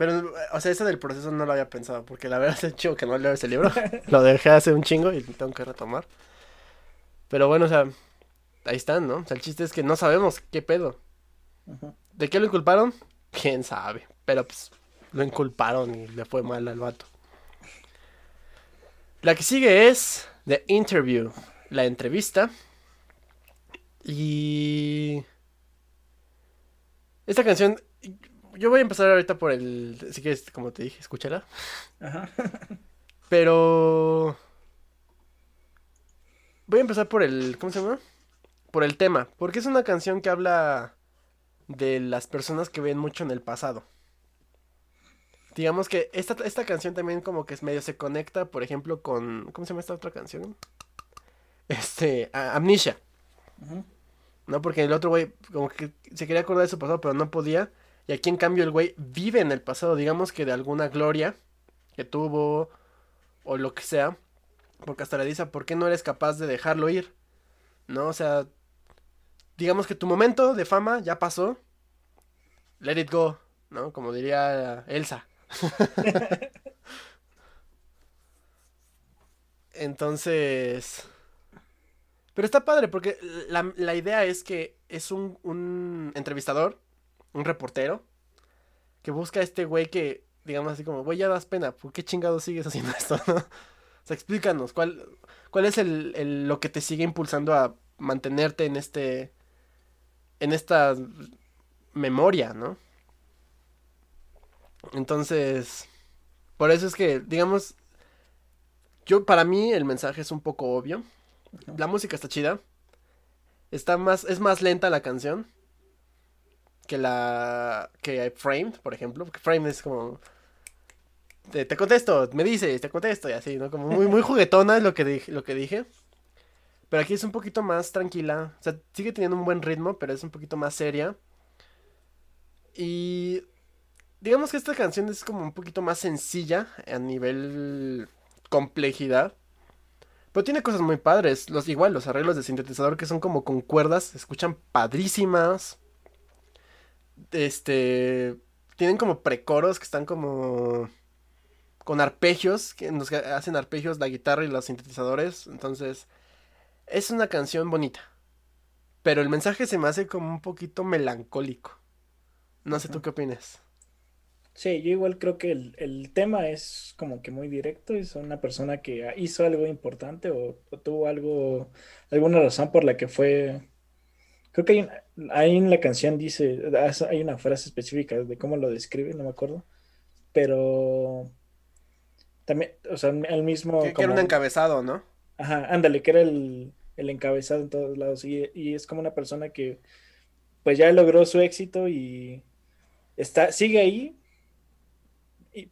pero, o sea, eso del proceso no lo había pensado, porque la verdad es chido que no leo ese libro. lo dejé hace un chingo y tengo que retomar. Pero bueno, o sea, ahí están, ¿no? O sea, el chiste es que no sabemos qué pedo. ¿De qué lo inculparon? Quién sabe. Pero pues lo inculparon y le fue mal al vato. La que sigue es The Interview, la entrevista. Y... Esta canción yo voy a empezar ahorita por el. Si quieres, como te dije, escúchala. Ajá. Pero. Voy a empezar por el. ¿Cómo se llama? Por el tema. Porque es una canción que habla de las personas que ven mucho en el pasado. Digamos que esta, esta canción también como que es medio se conecta, por ejemplo, con... ¿Cómo se llama esta otra canción? Este, Amnesia. ¿No? Porque el otro güey como que se quería acordar de su pasado, pero no podía. Y aquí en cambio el güey vive en el pasado, digamos que de alguna gloria que tuvo o lo que sea. Porque hasta le dice, ¿por qué no eres capaz de dejarlo ir? ¿No? O sea, digamos que tu momento de fama ya pasó. Let it go, ¿no? Como diría Elsa. Entonces... Pero está padre porque la, la idea es que es un, un entrevistador un reportero, que busca a este güey que, digamos así como, güey, ya das pena, ¿por qué chingado sigues haciendo esto? o sea, explícanos, ¿cuál, cuál es el, lo que te sigue impulsando a mantenerte en este, en esta memoria, ¿no? Entonces, por eso es que, digamos, yo, para mí el mensaje es un poco obvio. La música está chida. Está más, es más lenta la canción que la que Framed, por ejemplo, porque Framed es como te, contesto, me dices, te contesto y así, ¿no? Como muy muy juguetona es lo que dije, lo que dije. Pero aquí es un poquito más tranquila, o sea, sigue teniendo un buen ritmo, pero es un poquito más seria. Y digamos que esta canción es como un poquito más sencilla a nivel complejidad. Pero tiene cosas muy padres. Los, igual, los arreglos de sintetizador que son como con cuerdas, se escuchan padrísimas este, tienen como precoros que están como con arpegios, que nos hacen arpegios la guitarra y los sintetizadores, entonces es una canción bonita. Pero el mensaje se me hace como un poquito melancólico. No sé tú qué opinas. Sí, yo igual creo que el, el, tema es como que muy directo. Es una persona que hizo algo importante o, o, tuvo algo, alguna razón por la que fue Creo que hay, ahí en la canción dice, hay una frase específica de cómo lo describe, no me acuerdo. Pero también, o sea, el mismo. Que, era un encabezado, ¿no? Ajá, ándale, que era el, encabezado en todos lados. Y, es como una persona que, pues ya logró su éxito y está, sigue ahí,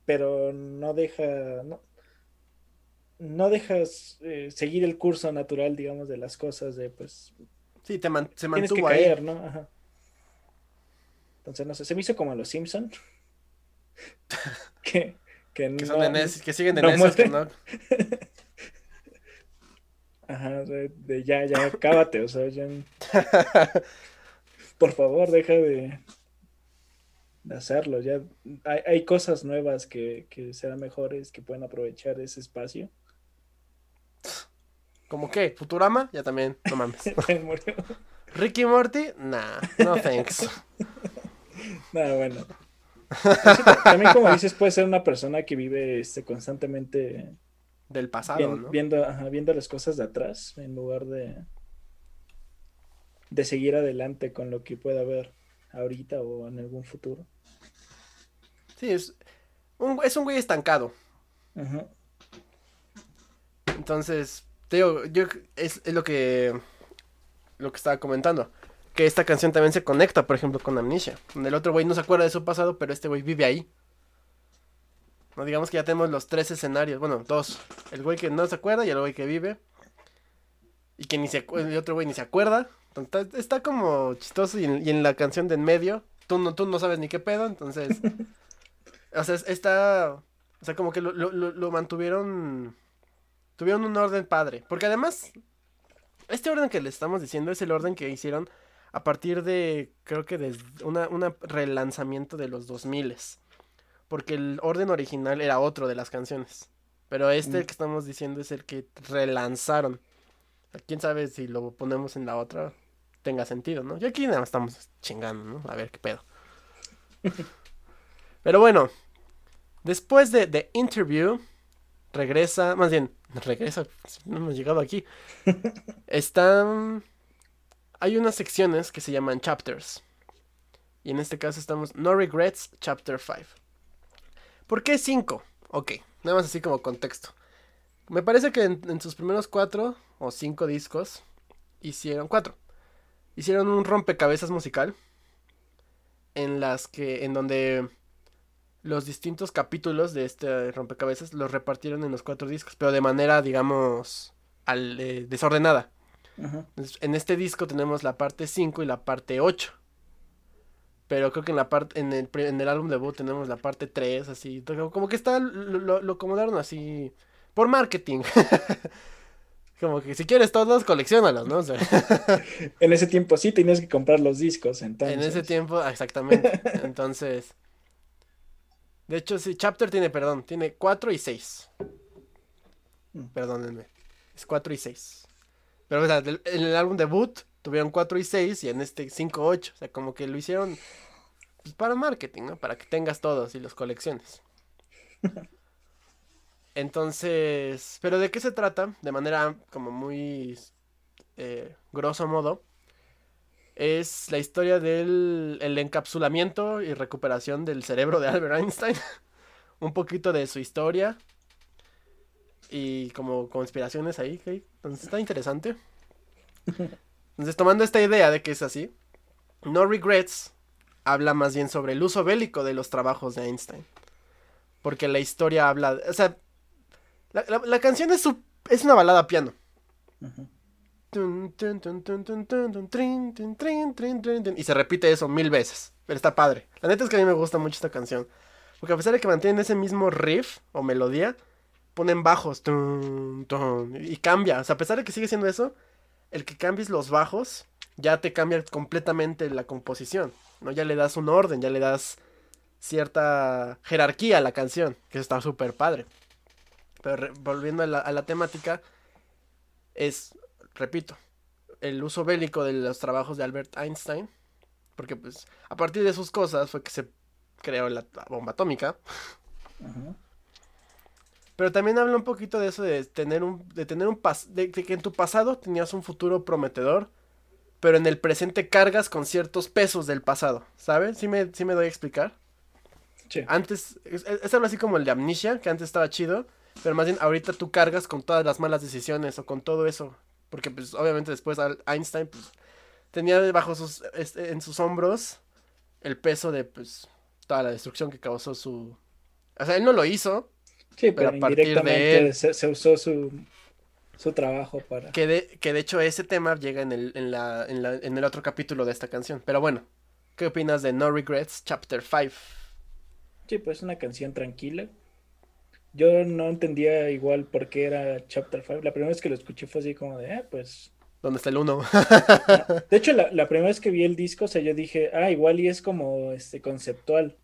pero no deja, no, no dejas eh, seguir el curso natural, digamos, de las cosas, de pues Sí, te se mantuvo que caer, ¿no? Ajá. Entonces, no sé, se me hizo como a los Simpson. que, que, que, son que siguen de no ¿no? Ajá, de, ya, ya, cábate, o sea, ya. Por favor, deja de, de hacerlo. Ya hay, hay cosas nuevas que, que serán mejores, que pueden aprovechar ese espacio. ¿Cómo qué? ¿Futurama? Ya también, no mames. ¿Ricky Morty? Nah, no thanks. Nah, bueno. También, como dices, puede ser una persona que vive este, constantemente. Del pasado, ¿no? Viendo, viendo las cosas de atrás, en lugar de. de seguir adelante con lo que pueda haber. ahorita o en algún futuro. Sí, es un, es un güey estancado. Entonces, te digo, yo es, es, lo que lo que estaba comentando. Que esta canción también se conecta, por ejemplo, con Amnesia. Donde el otro güey no se acuerda de su pasado, pero este güey vive ahí. No digamos que ya tenemos los tres escenarios. Bueno, dos. El güey que no se acuerda y el güey que vive. Y que ni se el otro güey ni se acuerda. Está, como chistoso y en, la canción de en medio, tú no, tú no sabes ni qué pedo, entonces... o sea, está... O sea, como que lo, lo, lo mantuvieron... Tuvieron un orden padre. Porque además, este orden que le estamos diciendo es el orden que hicieron a partir de, creo que de una, un relanzamiento de los 2000 Porque el orden original era otro de las canciones. Pero este mm. que estamos diciendo es el que relanzaron. Quién sabe si lo ponemos en la otra tenga sentido, ¿no? Y aquí nada más estamos chingando, ¿no? A ver qué pedo. Pero bueno, después de The Interview, regresa, más bien, regresa, no hemos llegado aquí. Están, hay unas secciones que se llaman chapters. Y en este caso estamos No Regrets, Chapter 5. ¿Por qué 5? Ok, nada más así como contexto. Me parece que en, sus primeros cuatro o cinco discos hicieron cuatro. Hicieron un rompecabezas musical en las que en donde los distintos capítulos de este rompecabezas los repartieron en los cuatro discos, pero de manera, digamos, al, eh, desordenada. en este disco tenemos la parte 5 y la parte 8. Pero creo que en la parte en el, en el álbum debut tenemos la parte 3, así. Como que está, lo, lo acomodaron así por marketing. Como que si quieres todos, coleccionalos, ¿no? en ese tiempo sí tenías que comprar los discos, entonces. En ese tiempo, exactamente. Entonces. De hecho, sí, Chapter tiene, perdón, tiene 4 y 6. Mm. Perdónenme. Es 4 y 6. Pero, o sea, en el álbum debut tuvieron 4 y 6 y en este 5 8. O sea, como que lo hicieron pues, para marketing, ¿no? Para que tengas todos y los colecciones. Entonces, ¿pero de qué se trata? De manera como muy eh, grosso modo, es la historia del encapsulamiento y recuperación del cerebro de Albert Einstein. Un poquito de su historia y como conspiraciones ahí, Entonces está interesante. Entonces, tomando esta idea de que es así, No Regrets habla más bien sobre el uso bélico de los trabajos de Einstein. Porque la historia habla, o sea, la, canción es, es una balada piano. Y se repite eso mil veces. Pero está padre. La neta es que a mí me gusta mucho esta canción. Porque a pesar de que mantienen ese mismo riff o melodía, ponen bajos. y cambia. O sea, a pesar de que sigue siendo eso, el que cambies los bajos ya te cambia completamente la composición. ¿no? Ya le das un orden, ya le das cierta jerarquía a la canción. Que está súper padre. Pero volviendo a la, temática, es, repito, el uso bélico de los trabajos de Albert Einstein, porque pues a partir de sus cosas fue que se creó la, bomba atómica. Pero también habla un poquito de eso de tener un, de tener un de, que en tu pasado tenías un futuro prometedor, pero en el presente cargas con ciertos pesos del pasado, ¿sabes? ¿Sí me, sí me doy a explicar? Sí. Antes, es, es, algo así como el de Amnesia, que antes estaba chido, pero más bien ahorita tú cargas con todas las malas decisiones o con todo eso. Porque pues obviamente después Einstein pues, tenía bajo sus, este, en sus hombros el peso de pues toda la destrucción que causó su... O sea, él no lo hizo. Sí, pero, a partir de él, se, usó su, su trabajo para... Que de, que de hecho ese tema llega en el, en, la, en, la, en el otro capítulo de esta canción. Pero bueno, ¿qué opinas de No Regrets Chapter 5? Sí, pues una canción tranquila yo no entendía igual por qué era Chapter 5. La primera vez que lo escuché fue así como de, ah, pues... ¿Dónde está el 1? de hecho, la, primera vez que vi el disco, o sea, yo dije, ah, igual y es como este conceptual.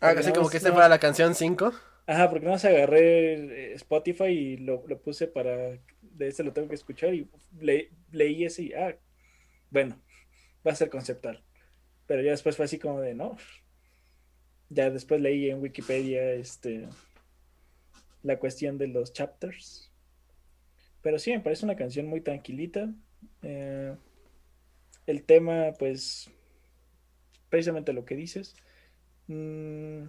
Ah, así como que este fuera la canción 5. Ajá, porque no se agarré eh, Spotify y lo, puse para, de este lo tengo que escuchar y leí ese y, ah, bueno, va a ser conceptual. Pero ya después fue así como de, no. Ya después leí en Wikipedia, este, la cuestión de los chapters. Pero sí, me parece una canción muy tranquilita. Eh, el tema, pues, precisamente lo que dices. Mm,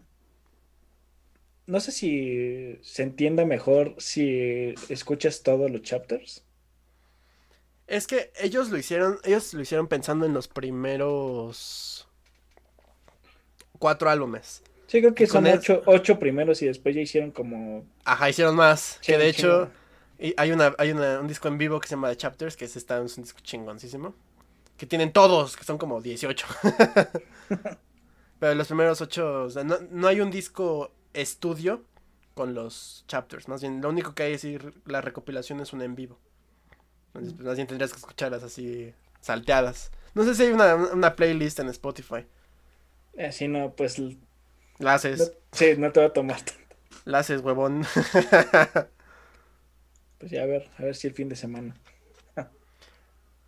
no sé si se entienda mejor si escuchas todos los chapters. Es que ellos lo hicieron, ellos lo hicieron pensando en los primeros cuatro álbumes. Sí, creo que son ocho, ocho primeros y después ya hicieron como... Ajá, hicieron más. Que de un hecho, y hay una, hay una, un disco en vivo que se llama The Chapters, que es, está, es un disco chingoncísimo. Que tienen todos, que son como 18. Pero los primeros ocho, o sea, no, no hay un disco estudio con los chapters. Más bien, lo único que hay es ir, la recopilación es una en vivo. Entonces, pues, más bien tendrías que escucharlas así, salteadas. No sé si hay una, una playlist en Spotify. Así no, pues... La no- sí, no te va a tomar tanto. la haces, huevón. Pues ya a ver, a ver si el fin de semana.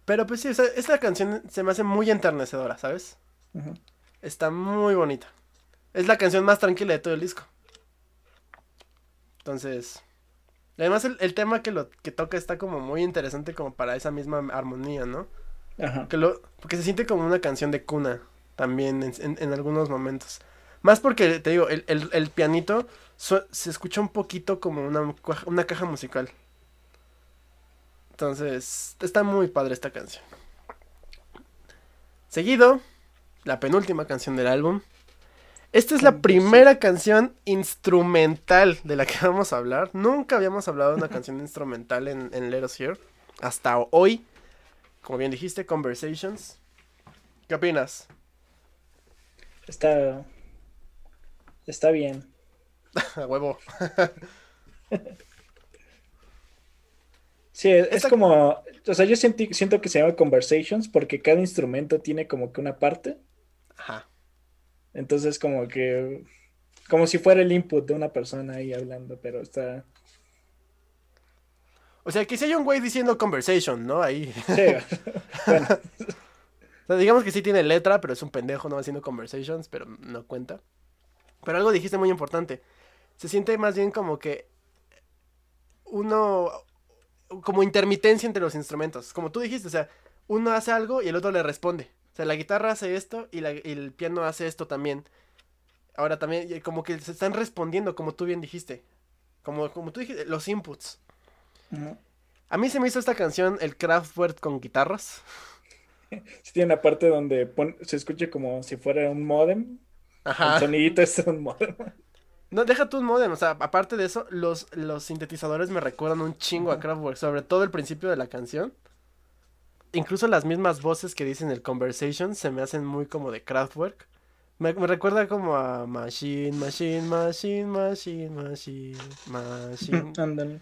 Pero pues sí, o sea, esta canción se me hace muy enternecedora, ¿sabes? Ujú. Está muy bonita. Es la canción más tranquila de todo el disco. Entonces. Además el, el tema que lo que toca está como muy interesante como para esa misma armonía, ¿no? Ajá. Que lo, porque se siente como una canción de cuna también en, en- en algunos momentos. Más porque, te digo, el, el- el pianito se escucha un poquito como una, una caja musical. Entonces, está muy padre esta canción. Seguido, la penúltima canción del álbum. Esta es la primera canción instrumental de la que vamos a hablar. Nunca habíamos hablado de una canción instrumental en, en Let Us Hear. Hasta hoy. Como bien dijiste, Conversations. ¿Qué opinas? Está... Está bien. A huevo. Sí, es, Esta- como... O sea, yo sentí- siento que se llama Conversations porque cada instrumento tiene como que una parte. Ajá. Entonces como que... Como si fuera el input de una persona ahí hablando, pero está... O sea, que si hay un güey diciendo conversation, ¿no? Ahí. Sí, bueno, O sea, digamos que sí tiene letra, pero es un pendejo, no haciendo conversations, pero no cuenta. Pero algo dijiste muy importante. Se siente más bien como que uno, como intermitencia entre los instrumentos. Como tú dijiste, o sea, uno hace algo y el otro le responde. O sea, la guitarra hace esto y, la- y el piano hace esto también. Ahora también, como que se están respondiendo, como tú bien dijiste. Como, como tú dijiste, los inputs. A mí se me hizo esta canción el Kraftwerk con guitarras. Sí tiene una parte donde pon- se escucha como si fuera un modem. El sonidito es un modem. No, deja tú un modem, o sea, aparte de eso, los, los sintetizadores me recuerdan un chingo a. Kraftwerk, sobre todo el principio de la canción. Incluso las mismas voces que dicen el Conversation se me hacen muy como de Kraftwerk. Me, me recuerda como a Machine, Machine, Machine, Machine, Machine, Machine. Ándale.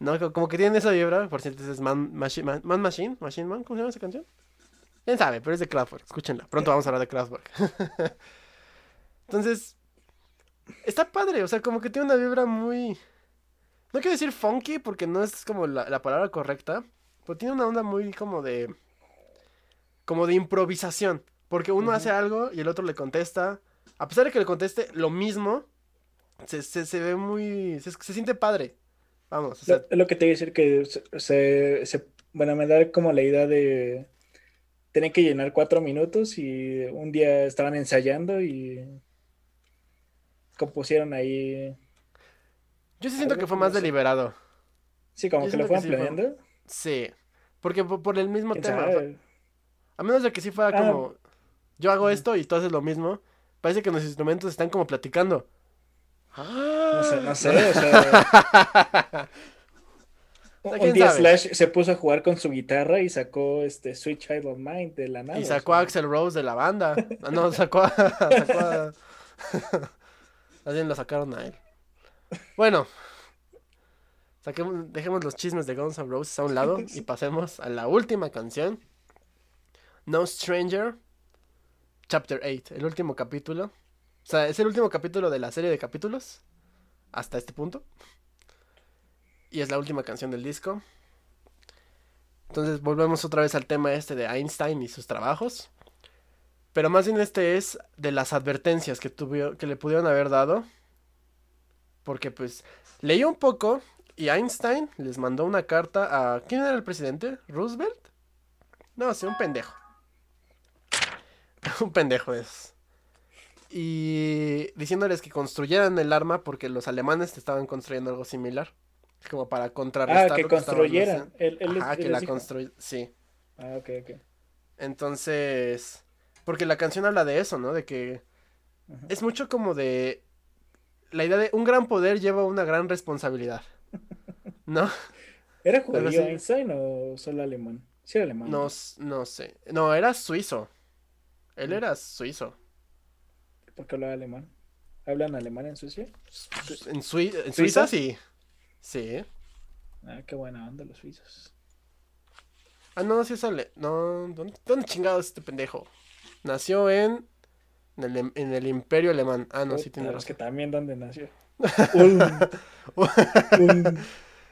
No, Co- como que tienen esa vibra, por cierto, es Man, Machine, Man, Man Machine, Machine Man, ¿cómo se llama esa canción? ¿Quién sabe? Pero es de Kraftwerk, escúchenla. Pronto vamos a hablar de Kraftwerk. Entonces, está padre, o sea, como que tiene una vibra muy... No quiero decir funky porque no es como la, la palabra correcta, pero tiene una onda muy como de... Como de improvisación, porque uno hace algo y el otro le contesta. A pesar de que le conteste lo mismo, se, se, se ve muy... Se, se siente padre. Vamos, o sea, Lo, es lo que te iba a decir que se, se- bueno, me da como la idea de tener que llenar cuatro minutos y un día estaban ensayando y compusieron ahí, Yo sí siento que fue más eso. deliberado. sí, como Yo que lo siento que fueron sí fue- planeando. Sí. Porque por, el mismo ¿Quién tema. A menos de que sí fuera Ah. como. Yo hago esto y tú haces lo mismo. Parece que los instrumentos están como platicando. No sé, no sé, o sea, un ¿quién día sabe? Slash se puso a jugar con su guitarra y sacó este Sweet Child of Mine de la nada. Y o sacó a. Axel Rose de la banda. Ah, No, sacó a. Sacó a. Más bien lo sacaron a él. Bueno. Saquemos, dejemos los chismes de Guns N' Roses a un lado y pasemos a la última canción. No Stranger. Chapter 8, el último capítulo. O sea, es el último capítulo de la serie de capítulos. Hasta este punto. Y es la última canción del disco. Entonces volvemos otra vez al tema este de Einstein y sus trabajos. Pero más bien este es de las advertencias que, tuvieron, que le pudieron haber dado. Porque pues leí un poco y Einstein les mandó una carta a... ¿Quién era el presidente? ¿Roosevelt? No, sí, un pendejo. un pendejo de esos. Y diciéndoles que construyeran el arma porque los alemanes estaban construyendo algo similar. Como para contrarrestar. Ah, que construyeran. haciendo. Él, él, Ajá, él que les la construyeran. Sí. Ah, ok, ok. Entonces. Porque la canción habla de eso, ¿no? De que. Ajá. Es mucho como de. La idea de un gran poder lleva una gran responsabilidad. ¿No? ¿Era judío sí. Einstein o solo alemán? Sí, era alemán. No, no sé. No, era suizo. Él era suizo. ¿Por qué hablaba alemán? ¿Hablan alemán en Suecia? En, Sui- en ¿Suiza? Suiza sí. Sí. Ah, qué buena onda los suizos. Ah, no, sí es ale... No, ¿dónde, dónde chingados este pendejo? Nació en... En el, em- en el Imperio Alemán. Ah, no, sí Puta, tiene es que razón. también dónde nació. Ulm.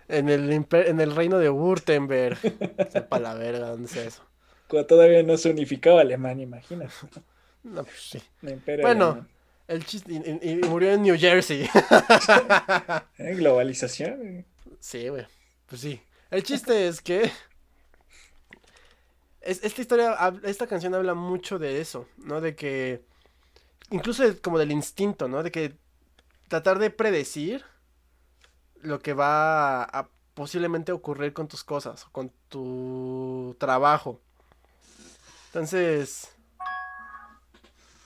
En el, imper- en el reino de Württemberg. Sepa la verga, ¿dónde sea eso? Cuando todavía no se unificaba Alemania, imagínate. No, pues sí. El Bueno. alemán. El chiste... Y, y- murió en New Jersey. Eh, Globalización. Sí, güey. Pues sí. El chiste es que. Es- esta historia, esta canción habla mucho de eso, ¿no? De que. Incluso como del instinto, ¿no? De que tratar de predecir lo que va a posiblemente ocurrir con tus cosas, con tu trabajo. Entonces.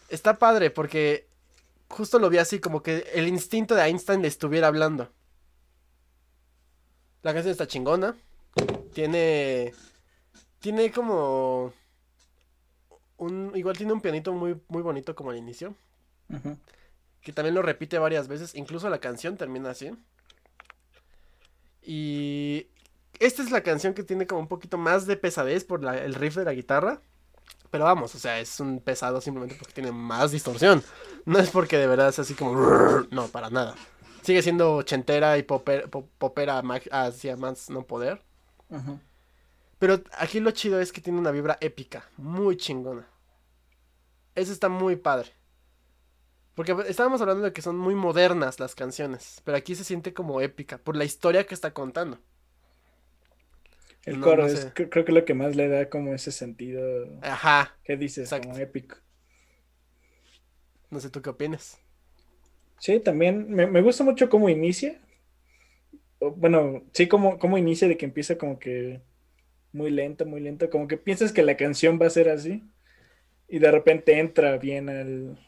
Está padre porque justo lo vi así, como que el instinto de Einstein le estuviera hablando. La canción está chingona. Tiene. Tiene como. Un, igual tiene un pianito muy, muy bonito como al inicio. Ujú. Que también lo repite varias veces. Incluso la canción termina así. Y. Esta es la canción que tiene como un poquito más de pesadez por la- el riff de la guitarra. Pero vamos, o sea, es un pesado simplemente porque tiene más distorsión. No es porque de verdad es así como. No, para nada. Sigue siendo ochentera y popera, hacia más no poder. Ujú. Pero aquí lo chido es que tiene una vibra épica, muy chingona. Eso está muy padre. Porque estábamos hablando de que son muy modernas las canciones, pero aquí se siente como épica por la historia que está contando. El No, coro no es, sé. creo que lo que más le da como ese sentido. Ajá, ¿Qué dices? Exacto. Como épico. no sé tú qué opinas. Sí, también me, me gusta mucho cómo inicia. Bueno, sí, como, cómo inicia de que empieza como que muy lento, muy lento. Como que piensas que la canción va a ser así. Y de repente entra bien al.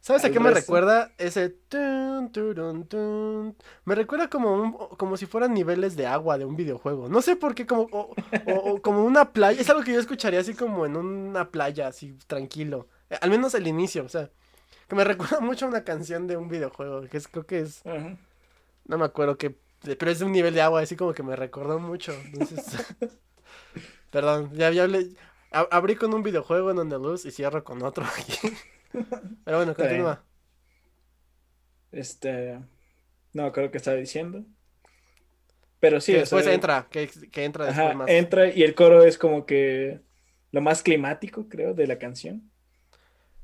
¿Sabes a qué me recuerda ese tun, turun, tun? Me recuerda como un, como si fueran niveles de agua de un videojuego. No sé por qué, como, o, o- o como una playa. Es algo que yo escucharía así como en una playa, así tranquilo. Eh, Al menos el inicio, o sea. Que me recuerda mucho a una canción de un videojuego. Que es, creo que es. No me acuerdo qué. Pero es de un nivel de agua, así como que me recordó mucho. Entonces. Perdón, ya, ya hablé. Abrí con un videojuego en Andaluz y cierro con otro aquí. Pero bueno, continúa. Este. No, creo que estaba diciendo. Pero sí, que después sea, entra, que, que entra después Ajá, más. entra y el coro es como que lo más climático, creo, de la canción.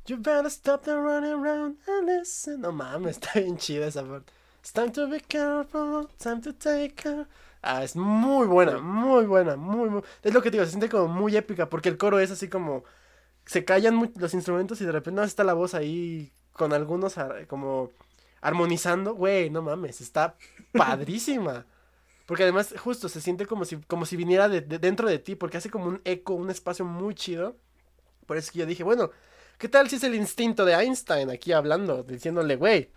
You better stop the running around and listen. No mames, está bien chida esa parte. It's time to be careful, time to take care. Ah, es muy buena, muy buena, muy, muy. Es lo que te digo, se siente como muy épica porque el coro es así como. Se callan los instrumentos y de repente no está la voz ahí con algunos ar- como armonizando. Güey, no mames, está padrísima. Porque además, justo se siente como si, como si viniera de, de- dentro de ti, porque hace como un eco, un espacio muy chido. Por eso que yo dije, bueno, ¿qué tal si es el instinto de Einstein aquí hablando, diciéndole, güey,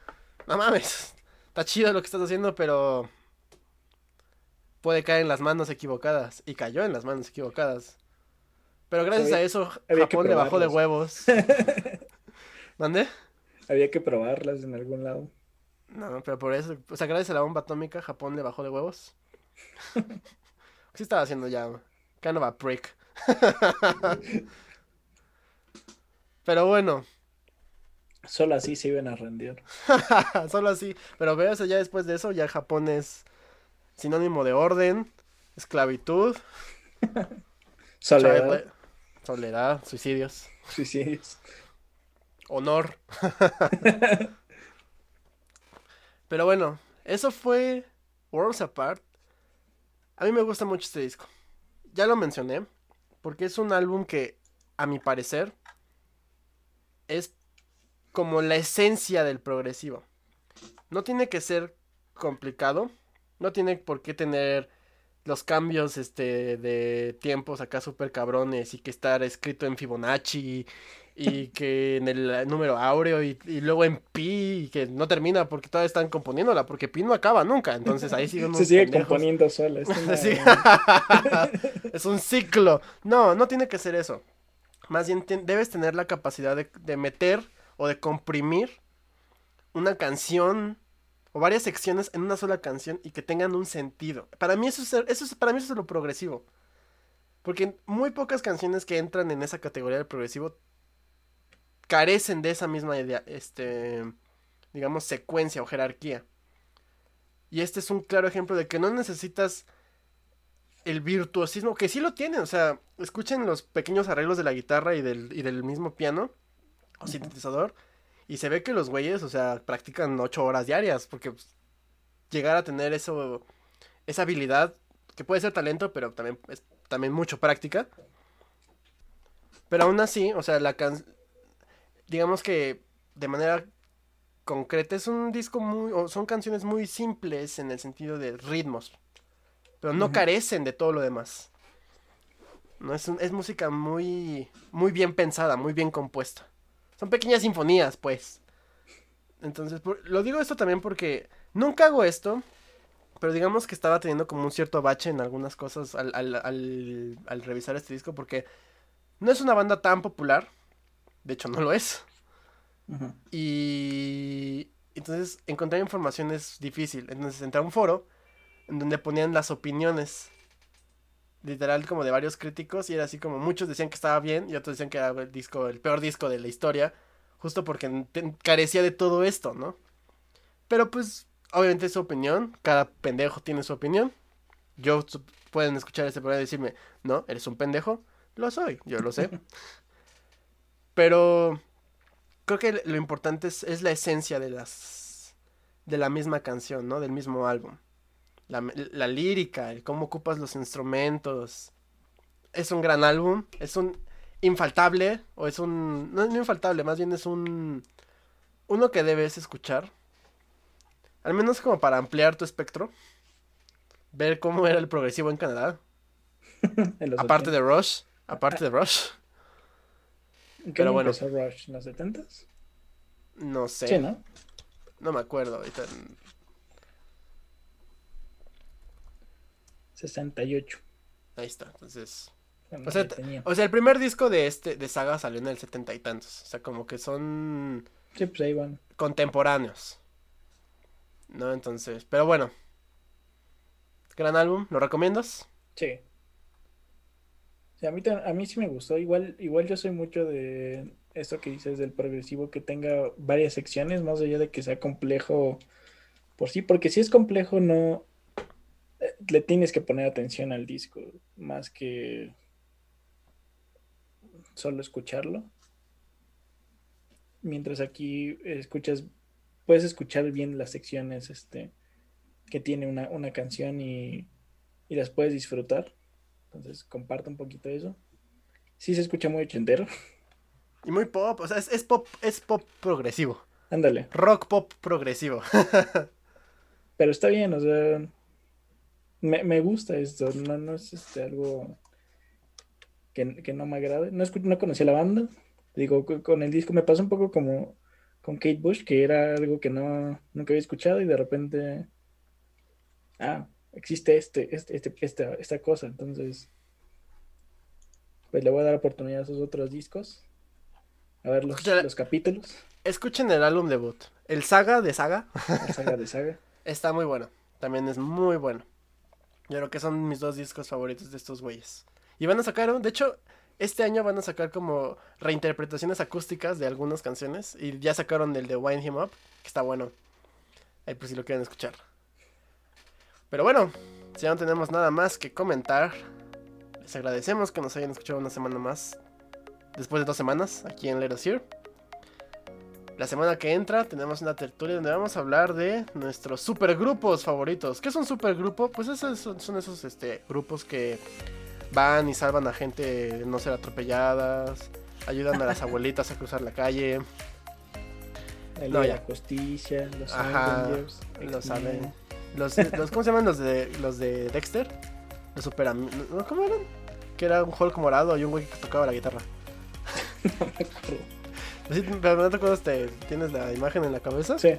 no mames, está chido lo que estás haciendo, pero puede caer en las manos equivocadas. Y cayó en las manos equivocadas. Pero gracias Había- a eso, Japón le bajó de huevos. ¿Dónde? Había que probarlas en algún lado. No, pero por eso, o sea, gracias a la bomba atómica, Japón le bajó de huevos. sí estaba haciendo ya, kind of a prick. pero bueno, Solo así se iban a rendir. solo así. Pero veas, ya después de eso, ya Japón es sinónimo de orden, esclavitud, Soledad, child- soledad, suicidios, suicidios. honor. Pero bueno, eso fue Worlds Apart. A mí me gusta mucho este disco. Ya lo mencioné, porque es un álbum que, a mi parecer, es como la esencia del progresivo. No tiene que ser complicado, no tiene por qué tener los cambios este de tiempos acá súper cabrones y que estar escrito en Fibonacci y que en el número áureo y, luego en pi y que no termina porque todavía están componiéndola porque pi no acaba nunca. Entonces ahí sigue se sigue componiendo sola es un ciclo. No no tiene que ser eso. Más bien debes tener la capacidad de, de meter o de comprimir una canción o varias secciones en una sola canción y que tengan un sentido. Para mí eso es, eso es, para mí eso es lo progresivo. Porque muy pocas canciones que entran en esa categoría de progresivo carecen de esa misma idea, este, digamos, secuencia o jerarquía. Y este es un claro ejemplo de que no necesitas el virtuosismo, que sí lo tienen, o sea, escuchen los pequeños arreglos de la guitarra y del, y del mismo piano o sintetizador y se ve que los güeyes, o sea, practican ocho horas diarias, porque pues, llegar a tener eso, esa habilidad, que puede ser talento, pero también es también mucho práctica. Pero aún así, o sea, la can digamos que de manera concreta es un disco muy, o son canciones muy simples en el sentido de ritmos, pero no carecen de todo lo demás. No es, es música muy, muy bien pensada, muy bien compuesta. Son pequeñas sinfonías, pues. Entonces, lo digo esto también porque nunca hago esto, pero digamos que estaba teniendo como un cierto bache en algunas cosas al, al, revisar este disco porque no es una banda tan popular, de hecho no lo es. Y entonces encontrar información es difícil. Entonces entré a un foro en donde ponían las opiniones literal como de varios críticos y era así como muchos decían que estaba bien y otros decían que era el disco, el peor disco de la historia, justo porque carecía de todo esto, ¿no? Pero pues, obviamente es su opinión, cada pendejo tiene su opinión. Yo pueden escuchar este programa y decirme, no, eres un pendejo, lo soy, yo lo sé. Pero creo que lo importante es, es la esencia de las de la misma canción, ¿no? Del mismo álbum la, lírica, el cómo ocupas los instrumentos. Es un gran álbum, es un infaltable, o es un... No, no infaltable, más bien es un... Uno que debes escuchar. Al menos como para ampliar tu espectro. Ver cómo era el progresivo en Canadá. aparte de Rush. Aparte de Rush. Pero bueno. Rush? ¿En los 70 No sé. Sí, ¿no? No me acuerdo ahorita. 68. Ahí está, entonces. O sea, el primer disco de este de saga salió en el setenta y tantos. O sea, como que son. Sí, pues ahí van. Contemporáneos. ¿No? Entonces. Pero bueno. Gran álbum, ¿lo recomiendas? Sí. a, mí, a mí sí me gustó. Igual, igual yo soy mucho de esto que dices del progresivo, que tenga varias secciones, más allá de que sea complejo por sí. Porque si es complejo, no le tienes que poner atención al disco, más que solo escucharlo. Mientras aquí escuchas, puedes escuchar bien las secciones este, que tiene una, canción y, y, las puedes disfrutar. Entonces, comparto un poquito eso. Sí se escucha muy ochentero. Y muy pop, o sea, es, es pop, es pop progresivo. Ándale. Rock pop progresivo. Pero está bien, o sea, me, me gusta esto, no, no es este, algo que, que, no me agrade. No, no conocía la banda, digo, con el disco me pasó un poco como con Kate Bush, que era algo que no, nunca había escuchado y de repente, ah, existe este, este, este esta, esta cosa, entonces, pues le voy a dar oportunidad a esos otros discos, a ver los, los capítulos. Escuchen el álbum debut, el Saga de Saga. El Saga de Saga. Está muy bueno, también es muy bueno. Yo creo que son mis dos discos favoritos de estos güeyes. Y van a sacar, de hecho, este año van a sacar como reinterpretaciones acústicas de algunas canciones. Y ya sacaron el de Wind Him Up, que está bueno. Ahí por si lo quieren escuchar. Pero bueno, si ya no tenemos nada más que comentar, les agradecemos que nos hayan escuchado una semana más. Después de dos semanas, aquí en Let Here. La semana que entra tenemos una tertulia donde vamos a hablar de nuestros supergrupos favoritos. ¿Qué es un supergrupo? Pues esos son, esos este, grupos que van y salvan a gente de no ser atropelladas, ayudan a las abuelitas a cruzar la calle. La No, de ya. la Justicia, los Ajá, Avengers, Los. Los, los, ¿Cómo se llaman los de, los de Dexter? Los super. ¿Cómo eran? Que era un Hulk morado y un güey que tocaba la guitarra. No me acuerdo. Sí, no te acuerdas, te, ¿tienes la imagen en la cabeza? Sí,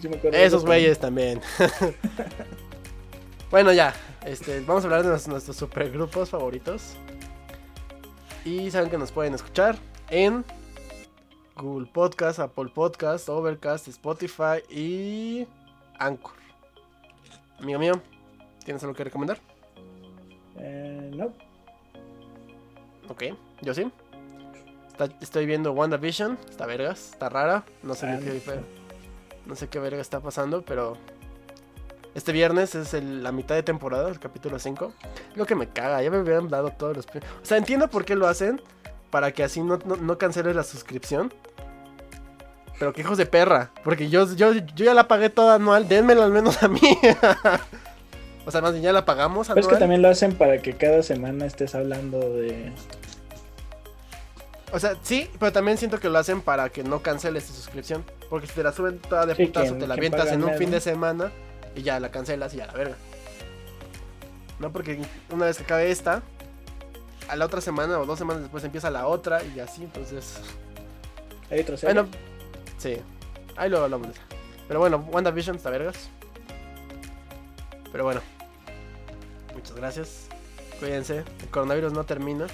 yo me acuerdo Esos eso, güeyes también. bueno, ya. Este, vamos a hablar de nuestros, nuestros supergrupos favoritos. Y saben que nos pueden escuchar en Google Podcast, Apple Podcast, Overcast, Spotify y Anchor. Amigo mío, ¿tienes algo que recomendar? Eh, no, Ok, yo sí. Está- estoy viendo WandaVision, está vergas, está rara, no sé, Ah, qué, no sé. no sé qué verga está pasando, pero este viernes es el- la mitad de temporada, el capítulo 5. Lo que me caga, ya me hubieran dado todos los... O sea, entiendo por qué lo hacen, para que así no, no, no canceles la suscripción. Pero que hijos de perra, porque yo, yo, yo ya la pagué toda anual, denmela al menos a mí. o sea, más bien ya la pagamos pero es anual. que también lo hacen para que cada semana estés hablando de... O sea, sí, pero también siento que lo hacen para que no canceles tu suscripción. Porque si te la suben toda de Sí, putazo, quien- te la avientas en un fin de semana y ya la cancelas y ya la verga. No, porque una vez que acabe esta, a la otra semana o dos semanas después empieza la otra y así, entonces. Hay serie. Bueno, sí, ahí luego hablamos. Pero bueno, WandaVision está vergas. Pero bueno, muchas gracias. Cuídense, el coronavirus no termina.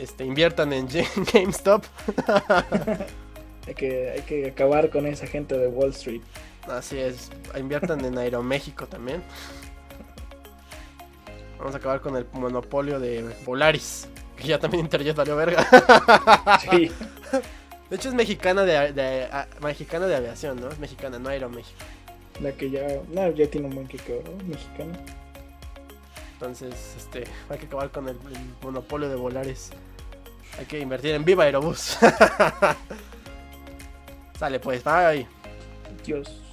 Este, inviertan en Ga- GameStop. hay, que, hay que acabar con esa gente de Wall Street. Así es, inviertan en Aeroméxico también. Vamos a acabar con el monopolio de Volaris. Que ya también Interjet valió verga. Sí, De hecho es mexicana de, de- a- mexicana de aviación, ¿no? Es mexicana, no Aeroméxico. la que ya... No, ya tiene un buen que quebró, mexicano. Entonces, este, hay que acabar con el, el monopolio de Volaris. Hay que invertir en Viva Aerobús. Sale pues, bye. Dios.